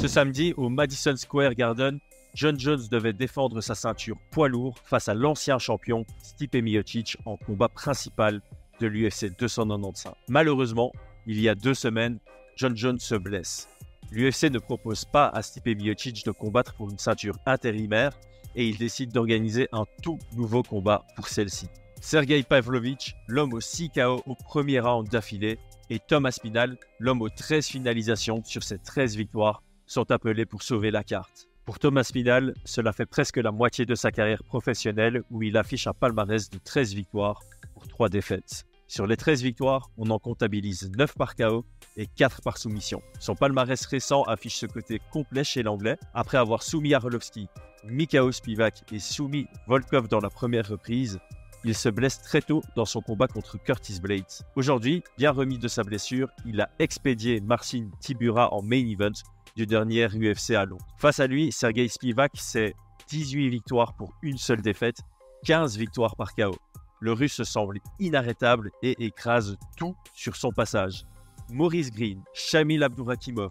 Ce samedi, au Madison Square Garden, John Jones devait défendre sa ceinture poids lourd face à l'ancien champion Stipe Miocic en combat principal de l'UFC 295. Malheureusement, il y a deux semaines, John Jones se blesse. L'UFC ne propose pas à Stipe Miocic de combattre pour une ceinture intérimaire et il décide d'organiser un tout nouveau combat pour celle-ci. Sergei Pavlovich, l'homme au 6 KO au premier round d'affilée, et Thomas Spinal, l'homme aux 13 finalisations sur ses 13 victoires, sont appelés pour sauver la carte. Pour Thomas Spinal, cela fait presque la moitié de sa carrière professionnelle où il affiche un palmarès de 13 victoires pour 3 défaites. Sur les 13 victoires, on en comptabilise 9 par KO et 4 par soumission. Son palmarès récent affiche ce côté complet chez l'anglais, après avoir soumis Arlovski, Mikao Spivak et soumis Volkov dans la première reprise. Il se blesse très tôt dans son combat contre Curtis Blades. Aujourd'hui, bien remis de sa blessure, il a expédié Marcin Tibura en main event du dernier UFC à Londres. Face à lui, Sergei Spivak, c'est 18 victoires pour une seule défaite, 15 victoires par KO. Le russe semble inarrêtable et écrase tout sur son passage. Maurice Green, Shamil Abdourakimov,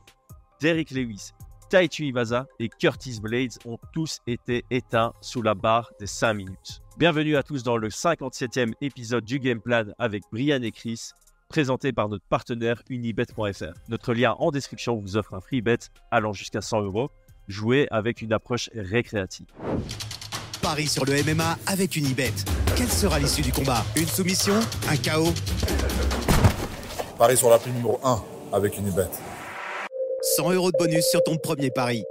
Derek Lewis, Taichu Iwasa et Curtis Blades ont tous été éteints sous la barre des 5 minutes. Bienvenue à tous dans le 57e épisode du Game Plan avec Brian et Chris, présenté par notre partenaire unibet.fr. Notre lien en description vous offre un free bet allant jusqu'à 100 euros. Jouez avec une approche récréative. Paris sur le MMA avec Unibet. Quelle sera l'issue du combat? Une soumission? Un chaos Paris sur la prime numéro 1 avec Unibet. 100 euros de bonus sur ton premier pari.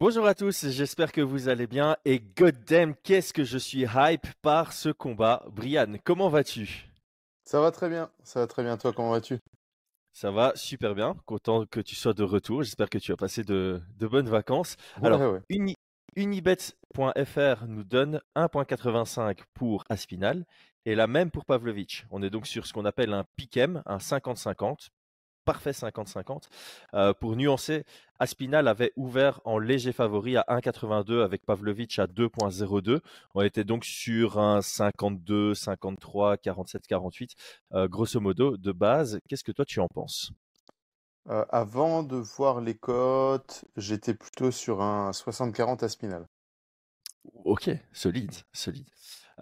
Bonjour à tous, j'espère que vous allez bien et goddamn qu'est-ce que je suis hype par ce combat. Brian, comment vas-tu? Ça va très bien, ça va très bien. Toi, comment vas-tu? Ça va super bien, content que tu sois de retour. J'espère que tu as passé de, bonnes vacances. Alors, unibet.fr nous donne 1.85 pour Aspinal et la même pour Pavlovic. On est donc sur ce qu'on appelle un piquem, un 50-50 parfait 50-50. Euh, pour nuancer, Aspinal avait ouvert en léger favori à 1,82 avec Pavlovic à 2,02. On était donc sur un 52, 53, 47, 48, grosso modo, de base. Qu'est-ce que toi tu en penses? Euh, Avant de voir les cotes, j'étais plutôt sur un 60-40 Aspinal. Ok, solide, solide.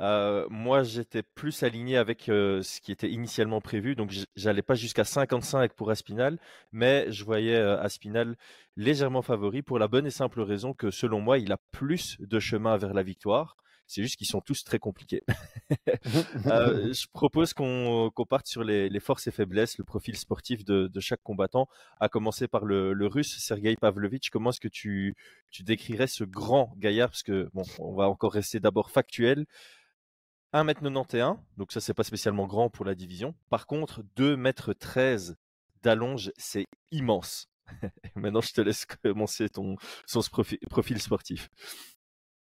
Moi, j'étais plus aligné avec euh, ce qui était initialement prévu, donc j'allais pas jusqu'à 55 pour Aspinal, mais je voyais Aspinal légèrement favori pour la bonne et simple raison que selon moi, il a plus de chemin vers la victoire. C'est juste qu'ils sont tous très compliqués. je propose qu'on parte sur les, forces et faiblesses, le profil sportif de, chaque combattant, à commencer par le, russe Sergei Pavlovitch. Comment est-ce que tu, tu décrirais ce grand gaillard? Parce que, bon, on va encore rester d'abord factuel. 1m91, donc ça c'est pas spécialement grand pour la division. Par contre, 2m13 d'allonge, c'est immense. Maintenant, je te laisse commencer ton, son profil, sportif.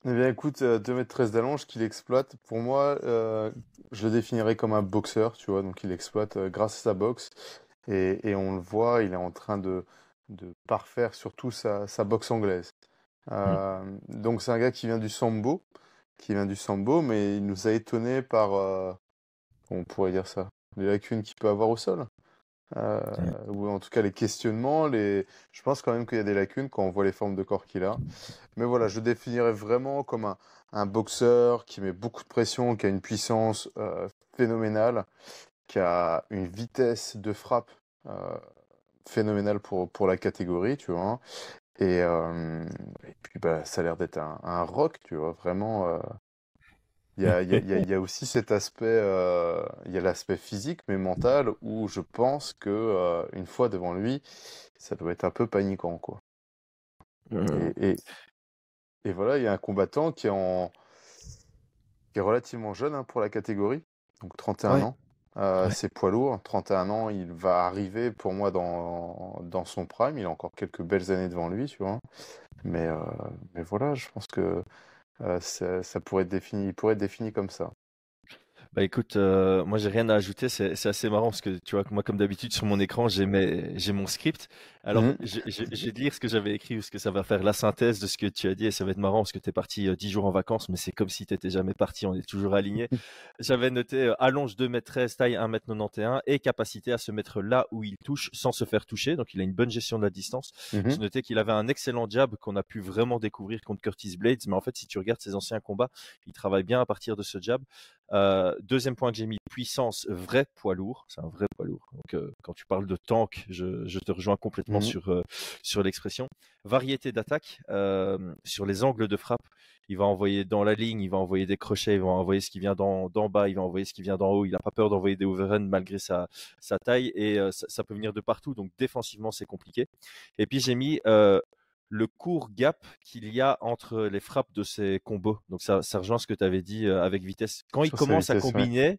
Eh bien, écoute, 2m13 euh, d'allonge qu'il exploite, pour moi, euh, je le définirais comme un boxeur, tu vois, donc il exploite euh, grâce à sa boxe. Et, on le voit, il est en train de, de parfaire surtout sa, sa boxe anglaise. Mmh. Donc, c'est un gars qui vient du sambo qui vient du sambo, mais il nous a étonné par, euh, on pourrait dire ça, les lacunes qu'il peut avoir au sol. Euh, ou en tout cas les questionnements, les... je pense quand même qu'il y a des lacunes quand on voit les formes de corps qu'il a. Mais voilà, je définirais vraiment comme un, un, boxeur qui met beaucoup de pression, qui a une puissance euh, phénoménale, qui a une vitesse de frappe phénoménale pour, pour la catégorie, tu vois, et, et puis, bah, ça a l'air d'être un, un, rock, tu vois, vraiment. Il y, a, y, a, y, a, aussi cet aspect, il y a l'aspect physique, mais mental, où je pense que une fois devant lui, ça doit être un peu paniquant, quoi. Mmh. Et, et, et, voilà, il y a un combattant qui est, en, qui est relativement jeune hein, pour la catégorie, donc 31 ans. Euh, c'est poids lourd, 31 ans, il va arriver pour moi dans, dans son prime. Il a encore quelques belles années devant lui, tu vois. Mais, euh, mais voilà, je pense que euh, ça, ça, pourrait être défini, il pourrait être défini comme ça. Bah écoute, moi j'ai rien à ajouter, c'est assez marrant parce que tu vois, moi comme d'habitude sur mon écran j'ai mon script. Alors, mmh je, vais te lire ce que j'avais écrit, parce que ça va faire la synthèse de ce que tu as dit, et ça va être marrant, parce que tu es parti 10 jours en vacances, mais c'est comme si tu n'étais jamais parti, on est toujours aligné. j'avais noté allonge 2 m 13, taille 1 m 91, et capacité à se mettre là où il touche sans se faire toucher, donc il a une bonne gestion de la distance. Mmh J'ai noté qu'il avait un excellent jab qu'on a pu vraiment découvrir contre Curtis Blades, mais en fait, si tu regardes ses anciens combats, il travaille bien à partir de ce jab. Euh, deuxième point que j'ai mis, puissance, vrai poids lourd. C'est un vrai poids lourd. Donc, euh, quand tu parles de tank, je, te rejoins complètement mmh sur, euh, sur l'expression. Variété d'attaque sur les angles de frappe. Il va envoyer dans la ligne, il va envoyer des crochets, il va envoyer ce qui vient d'en bas, il va envoyer ce qui vient d'en haut. Il n'a pas peur d'envoyer des overruns malgré sa, sa taille et ça, ça, peut venir de partout. Donc, défensivement, c'est compliqué. Et puis, j'ai mis le court gap qu'il y a entre les frappes de ces combos. Donc ça, ça rejoint ce que tu avais dit euh, avec vitesse. Quand il commence à combiner,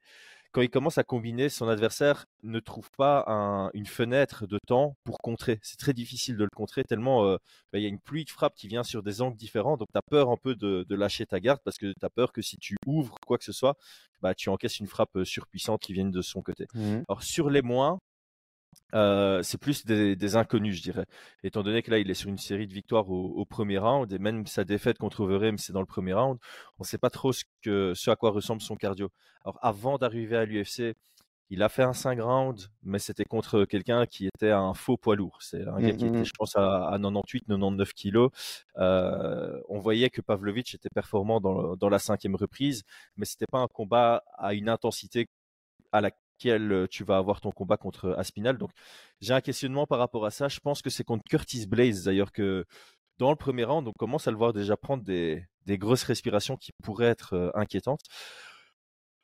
quand il commence à combiner, son adversaire ne trouve pas une fenêtre de temps pour contrer. C'est très difficile de le contrer tellement euh, bah, il y a une pluie de frappes qui vient sur des angles différents. Donc tu as peur un peu de, lâcher ta garde parce que tu as peur que si tu ouvres quoi que ce soit, bah, tu encaisses une frappe euh, surpuissante qui vienne de son côté. Mmh Alors sur les moins, euh, c'est plus des, inconnus, je dirais. Étant donné que là, il est sur une série de victoires au, premier round, et même sa défaite contre Overeem, c'est dans le premier round, on ne sait pas trop ce, que, ce à quoi ressemble son cardio. Alors, avant d'arriver à l'UFC, il a fait un 5 rounds, mais c'était contre quelqu'un qui était un faux poids lourd. C'est un gars qui mmh, était, mmh. je pense, à, 98, 99 kilos. Euh, on voyait que Pavlovich était performant dans, dans la cinquième reprise, mais c'était pas un combat à une intensité à la tu vas avoir ton combat contre Aspinal. Donc j'ai un questionnement par rapport à ça. Je pense que c'est contre Curtis Blaze d'ailleurs que dans le premier round, on commence à le voir déjà prendre des, grosses respirations qui pourraient être inquiétantes.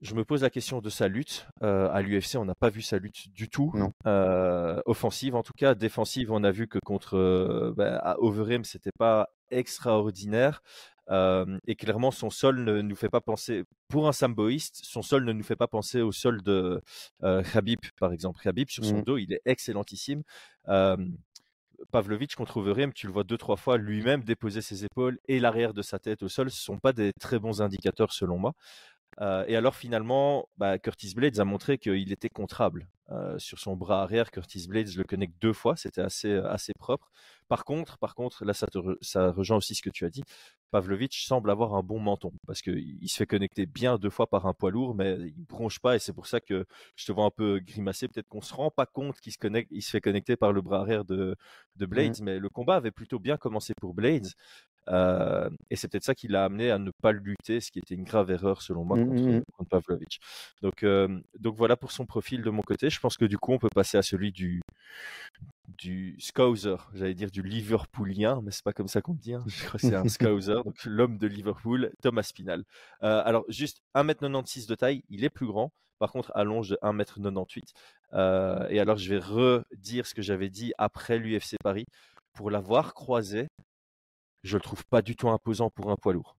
Je me pose la question de sa lutte. à l'UFC, on n'a pas vu sa lutte du tout. offensive, en tout cas. Défensive, on a vu que contre bah, à Overeem, c'était pas extraordinaire et clairement, son sol ne nous fait pas penser, pour un samboïste, son sol ne nous fait pas penser au sol de Khabib, par exemple. Khabib, sur son mmh. dos, il est excellentissime. Pavlovich contre Overeem, tu le vois deux, trois fois lui-même déposer ses épaules et l'arrière de sa tête au sol. Ce ne sont pas des très bons indicateurs selon moi. et alors finalement, bah, Curtis Blades a montré qu'il était contrable. Sur son bras arrière, Curtis Blades le connecte deux fois, c'était assez, assez propre. Par contre, par contre, là, ça, ça rejoint aussi ce que tu as dit. Pavlovich semble avoir un bon menton parce qu'il se fait connecter bien deux fois par un poids lourd, mais il bronche pas et c'est pour ça que je te vois un peu grimacer. Peut-être qu'on se rend pas compte qu'il se connecte, il se fait connecter par le bras arrière de, de Blades, mmh. mais le combat avait plutôt bien commencé pour Blades. Euh, et c'est peut-être ça qui l'a amené à ne pas lutter, ce qui était une grave erreur selon moi mmh, contre, mmh, Pavlovich. Donc, euh, donc voilà pour son profil de mon côté. Je pense que du coup, on peut passer à celui du, du Scouser, j'allais dire du Liverpoolien, mais c'est pas comme ça qu'on dit. Hein. Je crois que c'est un Scouser, donc l'homme de Liverpool, Thomas Spinal. Euh, alors juste 1m96 de taille, il est plus grand. Par contre, allonge de 1m98. Euh, et alors, je vais redire ce que j'avais dit après l'UFC Paris. Pour l'avoir croisé, je le trouve pas du tout imposant pour un poids lourd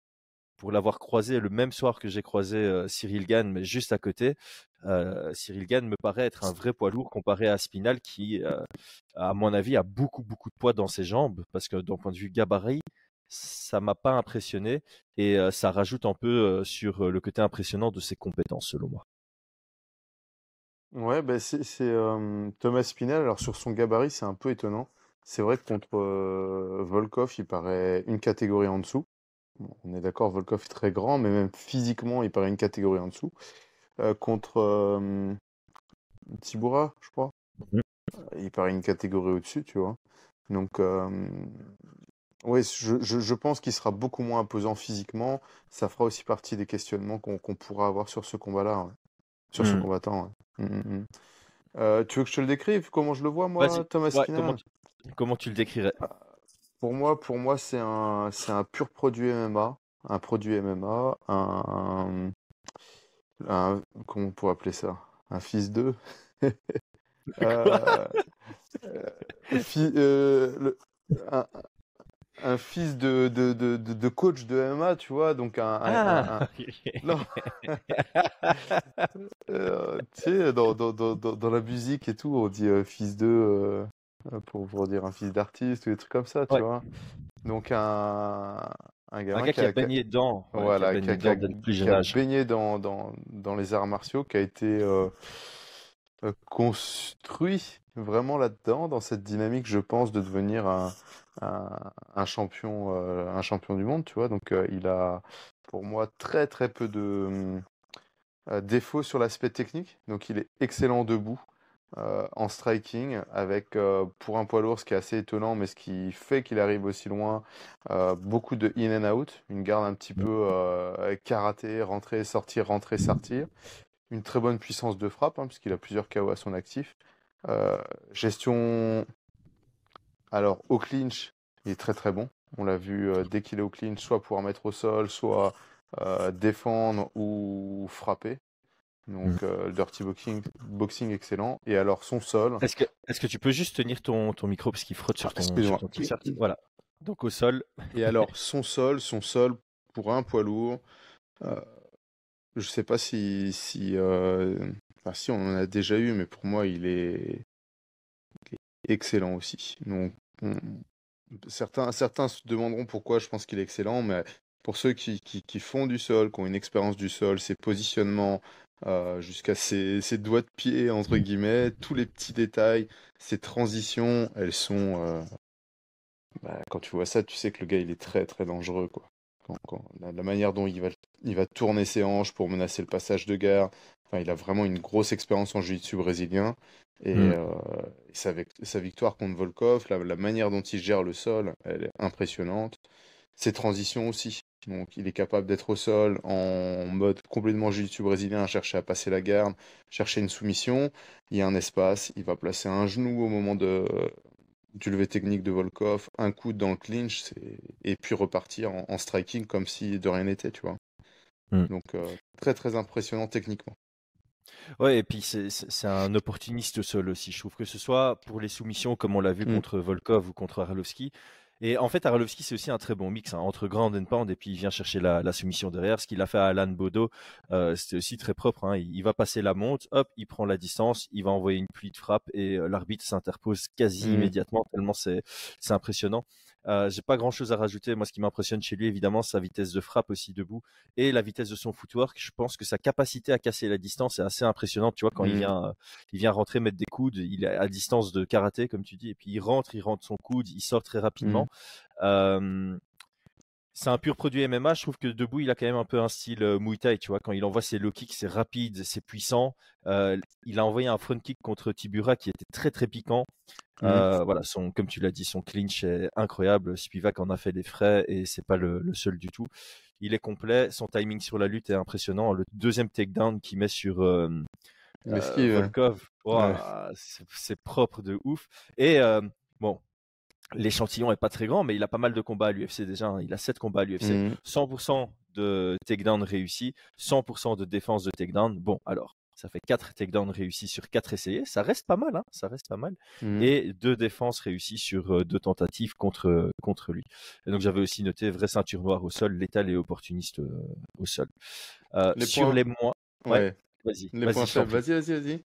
pour l'avoir croisé le même soir que j'ai croisé Cyril Gann, mais juste à côté. Cyril Gann me paraît être un vrai poids lourd comparé à Spinal qui, à mon avis, a beaucoup, beaucoup de poids dans ses jambes parce que d'un point de vue gabarit, ça m'a pas impressionné et ça rajoute un peu sur le côté impressionnant de ses compétences, selon moi. Ouais, bah c'est Thomas Spinal. Alors sur son gabarit, c'est un peu étonnant. C'est vrai que contre Volkov, il paraît une catégorie en dessous. On est d'accord, Volkov est très grand, mais même physiquement, il paraît une catégorie en dessous. Euh, contre euh, Tibura, je crois. Mmh. Il paraît une catégorie au-dessus, tu vois. Donc, oui, je, pense qu'il sera beaucoup moins imposant physiquement. Ça fera aussi partie des questionnements qu'on pourra avoir sur ce combat-là, sur ce mmh. combattant. Mmh, tu veux que je te le décrive? Comment je le vois, moi, Thomas comment, tu le décrirais? Pour moi, pour moi, c'est un, c'est un pur produit MMA, un produit MMA, un, un- comment on pourrait appeler ça? Un fils d'eux. Euh, euh, un, fils de, de, de, de- coach de MMA, tu vois, donc un, ah, non, euh, tu sais, dans, dans, dans, dans la musique et tout, on dit fils de euh, pour, pour dire un fils d'artiste ou des trucs comme ça, tu vois. Donc un, un, gars qui, a, baigné dans, voilà, qui a, baigné dans, dans, dans, les arts martiaux, qui a été euh, euh, construit vraiment là-dedans, dans cette dynamique, je pense, de devenir un, champion, un champion du monde, tu vois. Donc, il a, pour moi, très très peu de défauts sur l'aspect technique. Donc, il est excellent debout. Euh, en striking, avec euh, pour un poids lourd, ce qui est assez étonnant, mais ce qui fait qu'il arrive aussi loin, euh, beaucoup de in and out, une garde un petit peu karaté, rentrer, sortir, rentrer, sortir, une très bonne puissance de frappe, hein, puisqu'il a plusieurs KO à son actif. gestion, alors au clinch, il est très très bon. On l'a vu dès qu'il est au clinch, soit pouvoir mettre au sol, soit défendre ou frapper. Donc, mmh. euh, le dirty boxing, boxing excellent. Et alors, son sol. Est-ce que, est que tu peux juste tenir ton, ton micro parce qu'il frotte sur ah, ton, t-shirt? Voilà. Donc, au sol. Et alors, son sol, son sol pour un poids lourd. Euh, je sais pas si. si euh... Enfin, si, on en a déjà eu, mais pour moi, il est, excellent aussi. Donc, certains, certains se demanderont pourquoi je pense qu'il est excellent, mais pour ceux qui, qui, qui, font du sol, qui ont une expérience du sol, ses positionnements, euh, jusqu'à ses, doigts de pied, entre guillemets, tous les petits détails, ses transitions, elles sont... Euh, bah, quand tu vois ça, tu sais que le gars, il est très très dangereux. Quoi. la, manière dont il va, il va tourner ses hanches pour menacer le passage de guerre, enfin, il a vraiment une grosse expérience en jiu-jitsu brésilien. Et, mm. euh, sa, sa, victoire contre Volkov, la, la, manière dont il gère le sol, elle est impressionnante. Ses transitions aussi. Donc il est capable d'être au sol en mode complètement jiu-jitsu brésilien, chercher à passer la garde, chercher une soumission. Il y a un espace, il va placer un genou au moment de, du lever technique de Volkov, un coup dans le clinch, et puis repartir en, striking comme si de rien n'était, tu vois. Hmm. Donc euh, très très impressionnant techniquement. Ouais, et puis c'est un opportuniste au sol aussi. Je trouve que ce soit pour les soumissions, comme on l'a vu hmm. contre Volkov ou contre Arlovski, et en fait, Arlovski, c'est aussi un très bon mix hein, entre grand and pound et puis il vient chercher la, soumission derrière. Ce qu'il a fait à Alan Bodo, euh, c'était aussi très propre. Hein. Il, va passer la monte, hop, il prend la distance, il va envoyer une pluie de frappe et euh, l'arbitre s'interpose quasi mmh. immédiatement, tellement c'est impressionnant. Euh, j'ai pas grand chose à rajouter. Moi, ce qui m'impressionne chez lui, évidemment, sa vitesse de frappe aussi debout et la vitesse de son footwork. Je pense que sa capacité à casser la distance est assez impressionnante. Tu vois, quand il mmh. vient, il vient rentrer mettre des coudes, il est à distance de karaté, comme tu dis, et puis il rentre, il rentre son coude, il sort très rapidement. Mmh. C'est un pur produit MMA. Je trouve que debout, il a quand même un peu un style Muay Thai. Tu vois, quand il envoie ses low kicks, c'est rapide, c'est puissant. il a envoyé un front kick contre Tibura qui était très très piquant. Mmh. voilà, son, comme tu l'as dit, son clinch est incroyable. Spivak en a fait des frais et c'est pas le, seul du tout. Il est complet, son timing sur la lutte est impressionnant. Le deuxième takedown qu'il met sur euh, Volkov, c'est propre de ouf. Et bon, l'échantillon est pas très grand, mais il a pas mal de combats à l'UFC déjà. Hein. Il a 7 combats à l'UFC. 100% mmh. de takedown réussi, 100% de défense de takedown. Bon, alors, ça fait 4 takedowns réussis sur 4 essayés. Ça reste pas mal, hein ça reste pas mal. Mmh. Et 2 défenses réussies sur 2 tentatives contre, contre lui. Et donc j'avais aussi noté vraie ceinture noire au sol, létal et opportuniste au sol. sur les mois. Ouais. Vas-y. Les points faibles. Vas-y, vas-y, vas-y.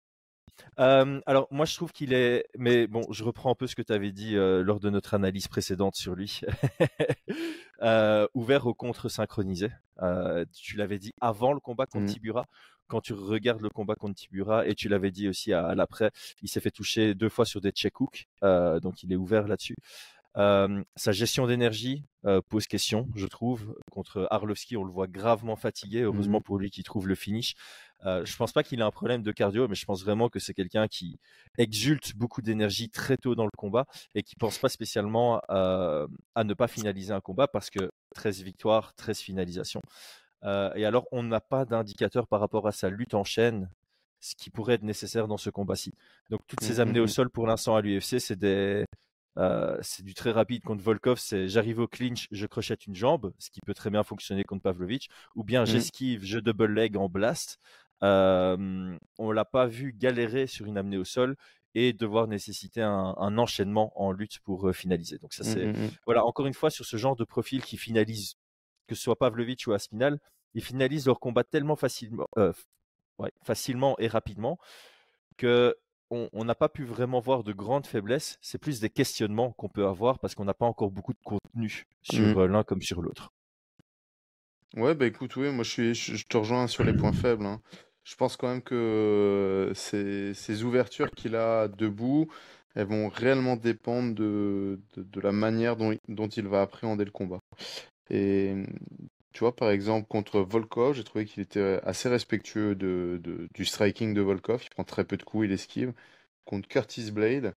Alors moi je trouve qu'il est, mais bon, je reprends un peu ce que tu avais dit lors de notre analyse précédente sur lui. ouvert au contre synchronisé. tu l'avais dit avant le combat contre mmh. Tibura quand tu regardes le combat contre Tibura, et tu l'avais dit aussi à, l'après, il s'est fait toucher deux fois sur des check hooks, donc il est ouvert là-dessus. Euh, sa gestion d'énergie euh, pose question, je trouve. Contre Arlovski, on le voit gravement fatigué. Heureusement mmh pour lui qui trouve le finish. Euh, je pense pas qu'il ait un problème de cardio, mais je pense vraiment que c'est quelqu'un qui exulte beaucoup d'énergie très tôt dans le combat et qui pense pas spécialement à ne pas finaliser un combat parce que 13 victoires, 13 finalisations. Et alors, on n'a pas d'indicateur par rapport à sa lutte en chaîne, ce qui pourrait être nécessaire dans ce combat-ci. Donc, toutes ces mmh, amenées mmh, au mmh. sol pour l'instant à l'UFC, c'est des, euh, c'est du très rapide contre Volkov, c'est j'arrive au clinch, je crochette une jambe, ce qui peut très bien fonctionner contre Pavlovich, ou bien j'esquive, je double leg en blast. Euh, on l'a pas vu galérer sur une amenée au sol et devoir nécessiter un, enchaînement en lutte pour euh, finaliser. Donc ça c'est voilà encore une fois sur ce genre de profil qui finalise que ce soit Pavlovich ou Aspinal, ils finalisent leur combat tellement facilement, euh, facilement et rapidement que on n'a pas pu vraiment voir de grandes faiblesses. C'est plus des questionnements qu'on peut avoir parce qu'on n'a pas encore beaucoup de contenu sur mmh. euh, l'un comme sur l'autre. Ouais, bah écoute, oui, moi je, suis, je, te rejoins sur les points faibles. Hein. je pense quand même que ces, ces ouvertures qu'il a debout, elles vont réellement dépendre de, de, la manière dont, dont, il va appréhender le combat. Et tu vois, par exemple, contre Volkov, j'ai trouvé qu'il était assez respectueux de, du striking de Volkov. Il prend très peu de coups, il esquive. Contre Curtis Blade,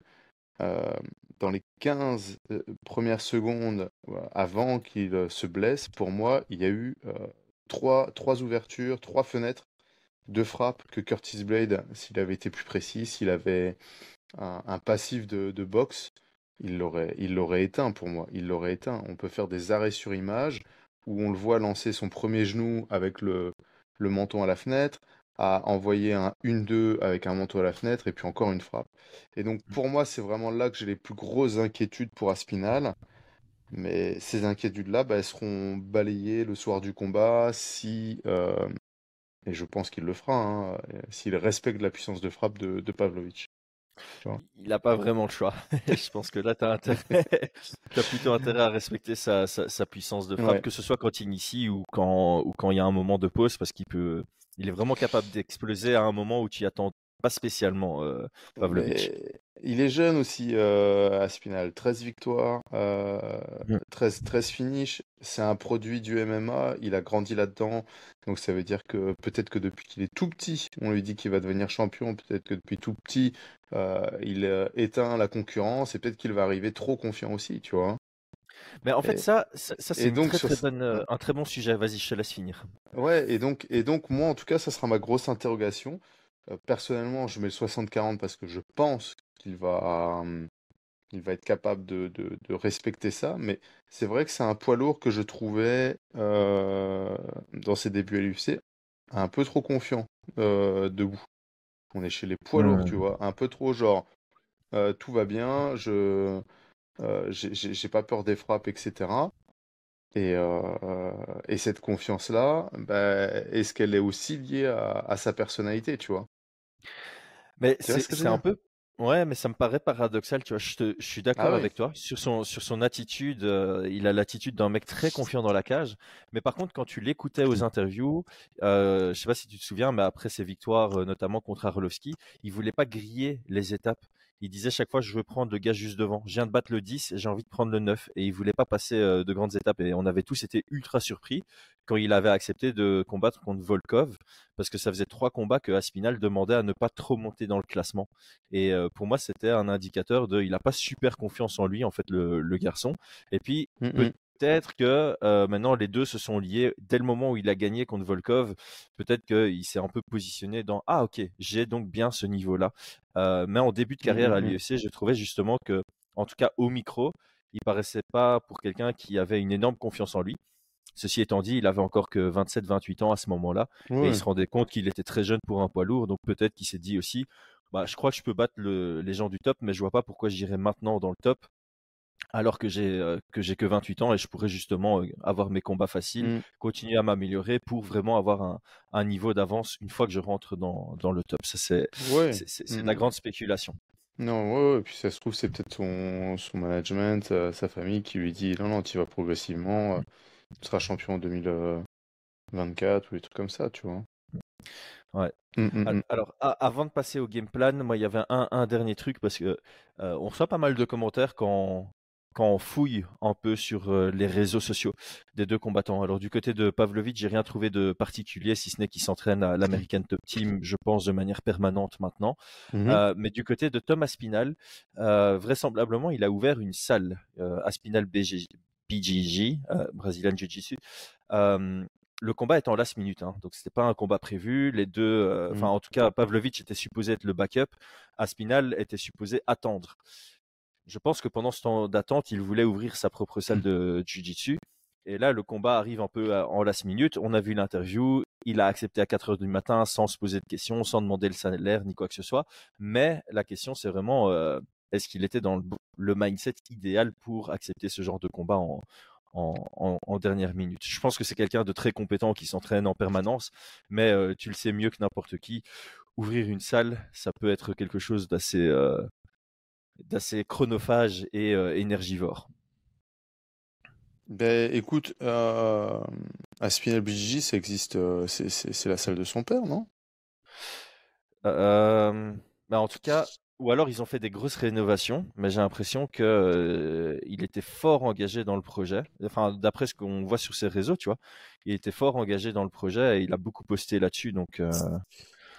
euh, dans les 15 euh, premières secondes avant qu'il euh, se blesse, pour moi, il y a eu trois, trois ouvertures, trois fenêtres de frappe que Curtis Blade, s'il avait été plus précis, s'il avait un, passif de, de boxe, il l'aurait, il l'aurait éteint pour moi. Il l'aurait éteint. On peut faire des arrêts sur image où on le voit lancer son premier genou avec le, le menton à la fenêtre, à envoyer un 1-2 avec un manteau à la fenêtre et puis encore une frappe. Et donc mmh. pour moi, c'est vraiment là que j'ai les plus grosses inquiétudes pour Aspinal. Mais ces inquiétudes-là, bah, elles seront balayées le soir du combat si, euh, et je pense qu'il le fera, hein, s'il respecte la puissance de frappe de, de Pavlovich. Il n'a pas vraiment le choix. je pense que là, tu as, as, plutôt intérêt à respecter sa, sa, puissance de frappe, que ce soit quand il initie ou quand, ou quand il y a un moment de pause, parce qu'il peut, il est vraiment capable d'exploser à un moment où tu y attends pas spécialement, euh, Pavlovich. Il est jeune aussi, euh, Aspinal. 13 victoires, euh, 13, 13 finishes. C'est un produit du MMA. Il a grandi là-dedans. Donc ça veut dire que peut-être que depuis qu'il est tout petit, on lui dit qu'il va devenir champion. Peut-être que depuis tout petit, euh, il éteint la concurrence. Et peut-être qu'il va arriver trop confiant aussi, tu vois. Mais en fait, ça, ça, c'est euh, un très bon sujet. Vas-y, je te laisse finir. Ouais, et donc, et donc, moi, en tout cas, ça sera ma grosse interrogation. Euh, personnellement, je mets le 60-40 parce que je pense qu'il va, il va être capable de, de, respecter ça. Mais c'est vrai que c'est un poids lourd que je trouvais euh, dans ses débuts à l'UFC un peu trop confiant debout. On est chez les poids lourds, tu vois, un peu trop genre tout va bien, je euh, j'ai pas peur des frappes, etc. Et, euh, et cette confiance-là, bah, est-ce qu'elle est aussi liée à, sa personnalité, tu vois? Mais c'est un peu. Ouais, mais ça me paraît paradoxal, tu vois. Je, je suis d'accord ah avec toi sur son sur son attitude. Euh, il a l'attitude d'un mec très confiant dans la cage. Mais par contre, quand tu l'écoutais aux interviews, euh, je sais pas si tu te souviens, mais après ses victoires, notamment contre Arlovski, il voulait pas griller les étapes il disait chaque fois je veux prendre le gars juste devant. Je viens de battre le 10, j'ai envie de prendre le 9 et il voulait pas passer euh, de grandes étapes. Et on avait tous été ultra surpris quand il avait accepté de combattre contre Volkov parce que ça faisait trois combats que Aspinal demandait à ne pas trop monter dans le classement. Et euh, pour moi c'était un indicateur de il a pas super confiance en lui en fait le, garçon. Et puis mmh peut-être que euh, maintenant les deux se sont liés dès le moment où il a gagné contre Volkov. Peut-être qu'il s'est un peu positionné dans ah ok j'ai donc bien ce niveau-là. Euh, mais en début de mmh, carrière à mmh, mmh. l'UFC, je trouvais justement que en tout cas au micro, il paraissait pas pour quelqu'un qui avait une énorme confiance en lui. Ceci étant dit, il avait encore que 27-28 ans à ce moment-là et il se rendait compte qu'il était très jeune pour un poids lourd. Donc peut-être qu'il s'est dit aussi, bah, je crois que je peux battre les gens du top, mais je vois pas pourquoi j'irais maintenant dans le top alors que j'ai euh, que j'ai que 28 ans et je pourrais justement euh, avoir mes combats faciles, mmh. continuer à m'améliorer pour vraiment avoir un, niveau d'avance une fois que je rentre dans, le top. Ça c'est c'est la mmh. grande spéculation. Non, ouais, puis ça se trouve c'est peut-être son, son management, euh, sa famille qui lui dit non non tu vas progressivement, tu seras champion en 2024 ou des trucs comme ça, tu vois? Ouais. Mmh, alors, avant de passer au game plan, moi, il y avait un, dernier truc parce que on reçoit pas mal de commentaires quand, quand on fouille un peu sur euh, les réseaux sociaux des deux combattants. Alors du côté de Pavlovich, j'ai rien trouvé de particulier, si ce n'est qu'il s'entraîne à l'American Top Team, je pense, de manière permanente maintenant. Mmh euh, mais du côté de Tom Aspinal, euh, vraisemblablement, il a ouvert une salle, Aspinal BGJ, BGJ Brazilian Jiu-Jitsu. le combat est en last minute, hein, donc c'était pas un combat prévu. Les deux, enfin mmh. en tout cas, Pavlovich était supposé être le backup, Aspinal était supposé attendre je pense que pendant ce temps d'attente, il voulait ouvrir sa propre salle mmh. de Jiu-Jitsu. Et là, le combat arrive un peu en last minute. On a vu l'interview. Il a accepté à 4 heures du matin sans se poser de questions, sans demander le salaire ni quoi que ce soit. Mais la question, c'est vraiment euh, est-ce qu'il était dans le, mindset idéal pour accepter ce genre de combat en, en, dernière minute? Je pense que c'est quelqu'un de très compétent qui s'entraîne en permanence, mais euh, tu le sais mieux que n'importe qui. Ouvrir une salle, ça peut être quelque chose d'assez euh, d'assez chronophage et euh, énergivore. Ben, écoute, euh, ça existe, euh, c'est la salle de son père, non? Euh, bah, en tout cas, ou alors ils ont fait des grosses rénovations, mais j'ai l'impression qu'il euh, était fort engagé dans le projet. Enfin, d'après ce qu'on voit sur ses réseaux, tu vois, il était fort engagé dans le projet et il a beaucoup posté là-dessus. Donc, euh,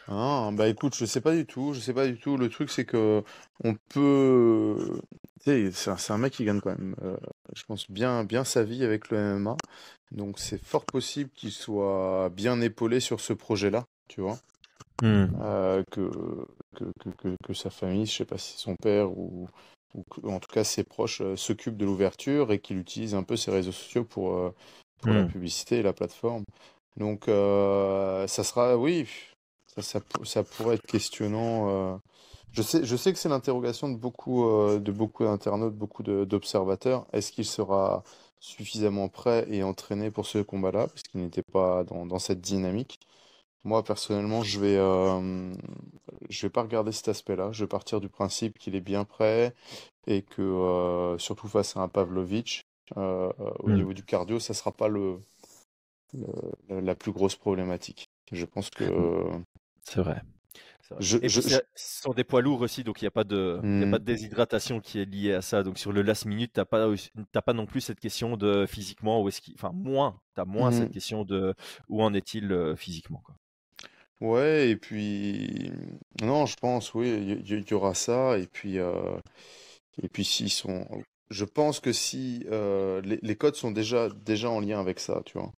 Ah, bah écoute, je sais pas du tout, je sais pas du tout. Le truc, c'est que on peut. Tu sais, c'est un, c'est un mec qui gagne quand même, euh, je pense, bien, bien sa vie avec le MMA. Donc c'est fort possible qu'il soit bien épaulé sur ce projet-là, tu vois. hmm. Euh, que, que, que, que, sa famille, je sais pas si son père ou, en tout cas ses proches, euh, s'occupent de l'ouverture et qu'il utilise un peu ses réseaux sociaux pour, euh, pour la Hmm. publicité et la plateforme. Donc ça sera, oui, ça, ça, pour- ça pourrait être questionnant. euh. Je sais, je sais que c'est l'interrogation de beaucoup, euh, de beaucoup d'internautes, beaucoup d'observateurs. Est-ce qu'il sera suffisamment prêt et entraîné pour ce combat-là, parce qu'il n'était pas dans, dans cette dynamique? Moi, personnellement, je vais, euh, je vais pas regarder cet aspect-là. Je vais partir du principe qu'il est bien prêt et que, euh, surtout face à un Pavlovich, euh, au Mm. niveau du cardio, ça sera pas le, le- la plus grosse problématique. Je pense que, C'est vrai. Vrai. Je- Et puis, je- c'est- ce sont des poids lourds aussi, donc il n'y a, pas de- y a pas de déshydratation qui est liée à ça. Donc sur le last minute, tu n'as pas, pas non plus cette question de physiquement, où est-ce qu'il... Enfin, moins, tu as moins cette question de où en est-il euh, physiquement. Quoi. ouais, et puis, non, je pense, oui, il y, y- y aura ça, et puis, euh, et puis s'ils sont, je pense que si euh, les, les codes sont déjà, déjà en lien avec ça, tu vois.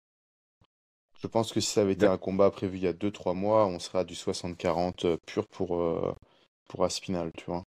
Je pense que si ça avait été un combat prévu il y a 2-3 mois, on serait à du 60-40 euh, pur pour, euh, pour Aspinal, tu vois.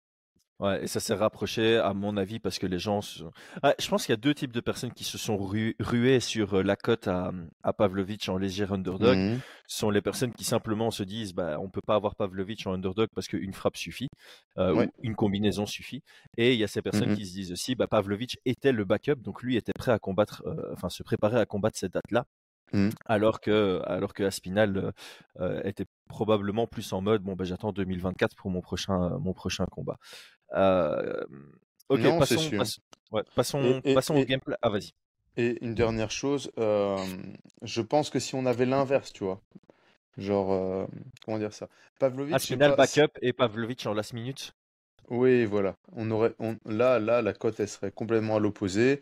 Ouais, et ça s'est rapproché, à mon avis, parce que les gens. se- Ah, je pense qu'il y a deux types de personnes qui se sont ru- ruées sur euh, la cote à, à Pavlovich en léger underdog. Mhm. Ce sont les personnes qui simplement se disent bah, on peut pas avoir Pavlovich en underdog parce qu'une frappe suffit, euh, Ouais. ou une combinaison suffit. Et il y a ces personnes Mhm. qui se disent aussi bah, Pavlovich était le backup, donc lui était prêt à combattre, euh, enfin se préparer à combattre cette date-là. Mhm. Alors que, alors que Aspinal euh, euh, était probablement plus en mode bon bah, j'attends 2024 pour mon prochain, mon prochain combat. Euh, ok, Non, passons, sûr. ouais, passons, Et- et- passons au gameplay. Ah vas-y. Et une dernière chose, euh, je pense que si on avait l'inverse, tu vois, genre, comment dire ça, Pavlovich, c'est Aspinal pas- backup et Pavlovich en last minute. Oui, voilà. On aurait, on- là, là, la cote, elle serait complètement à l'opposé.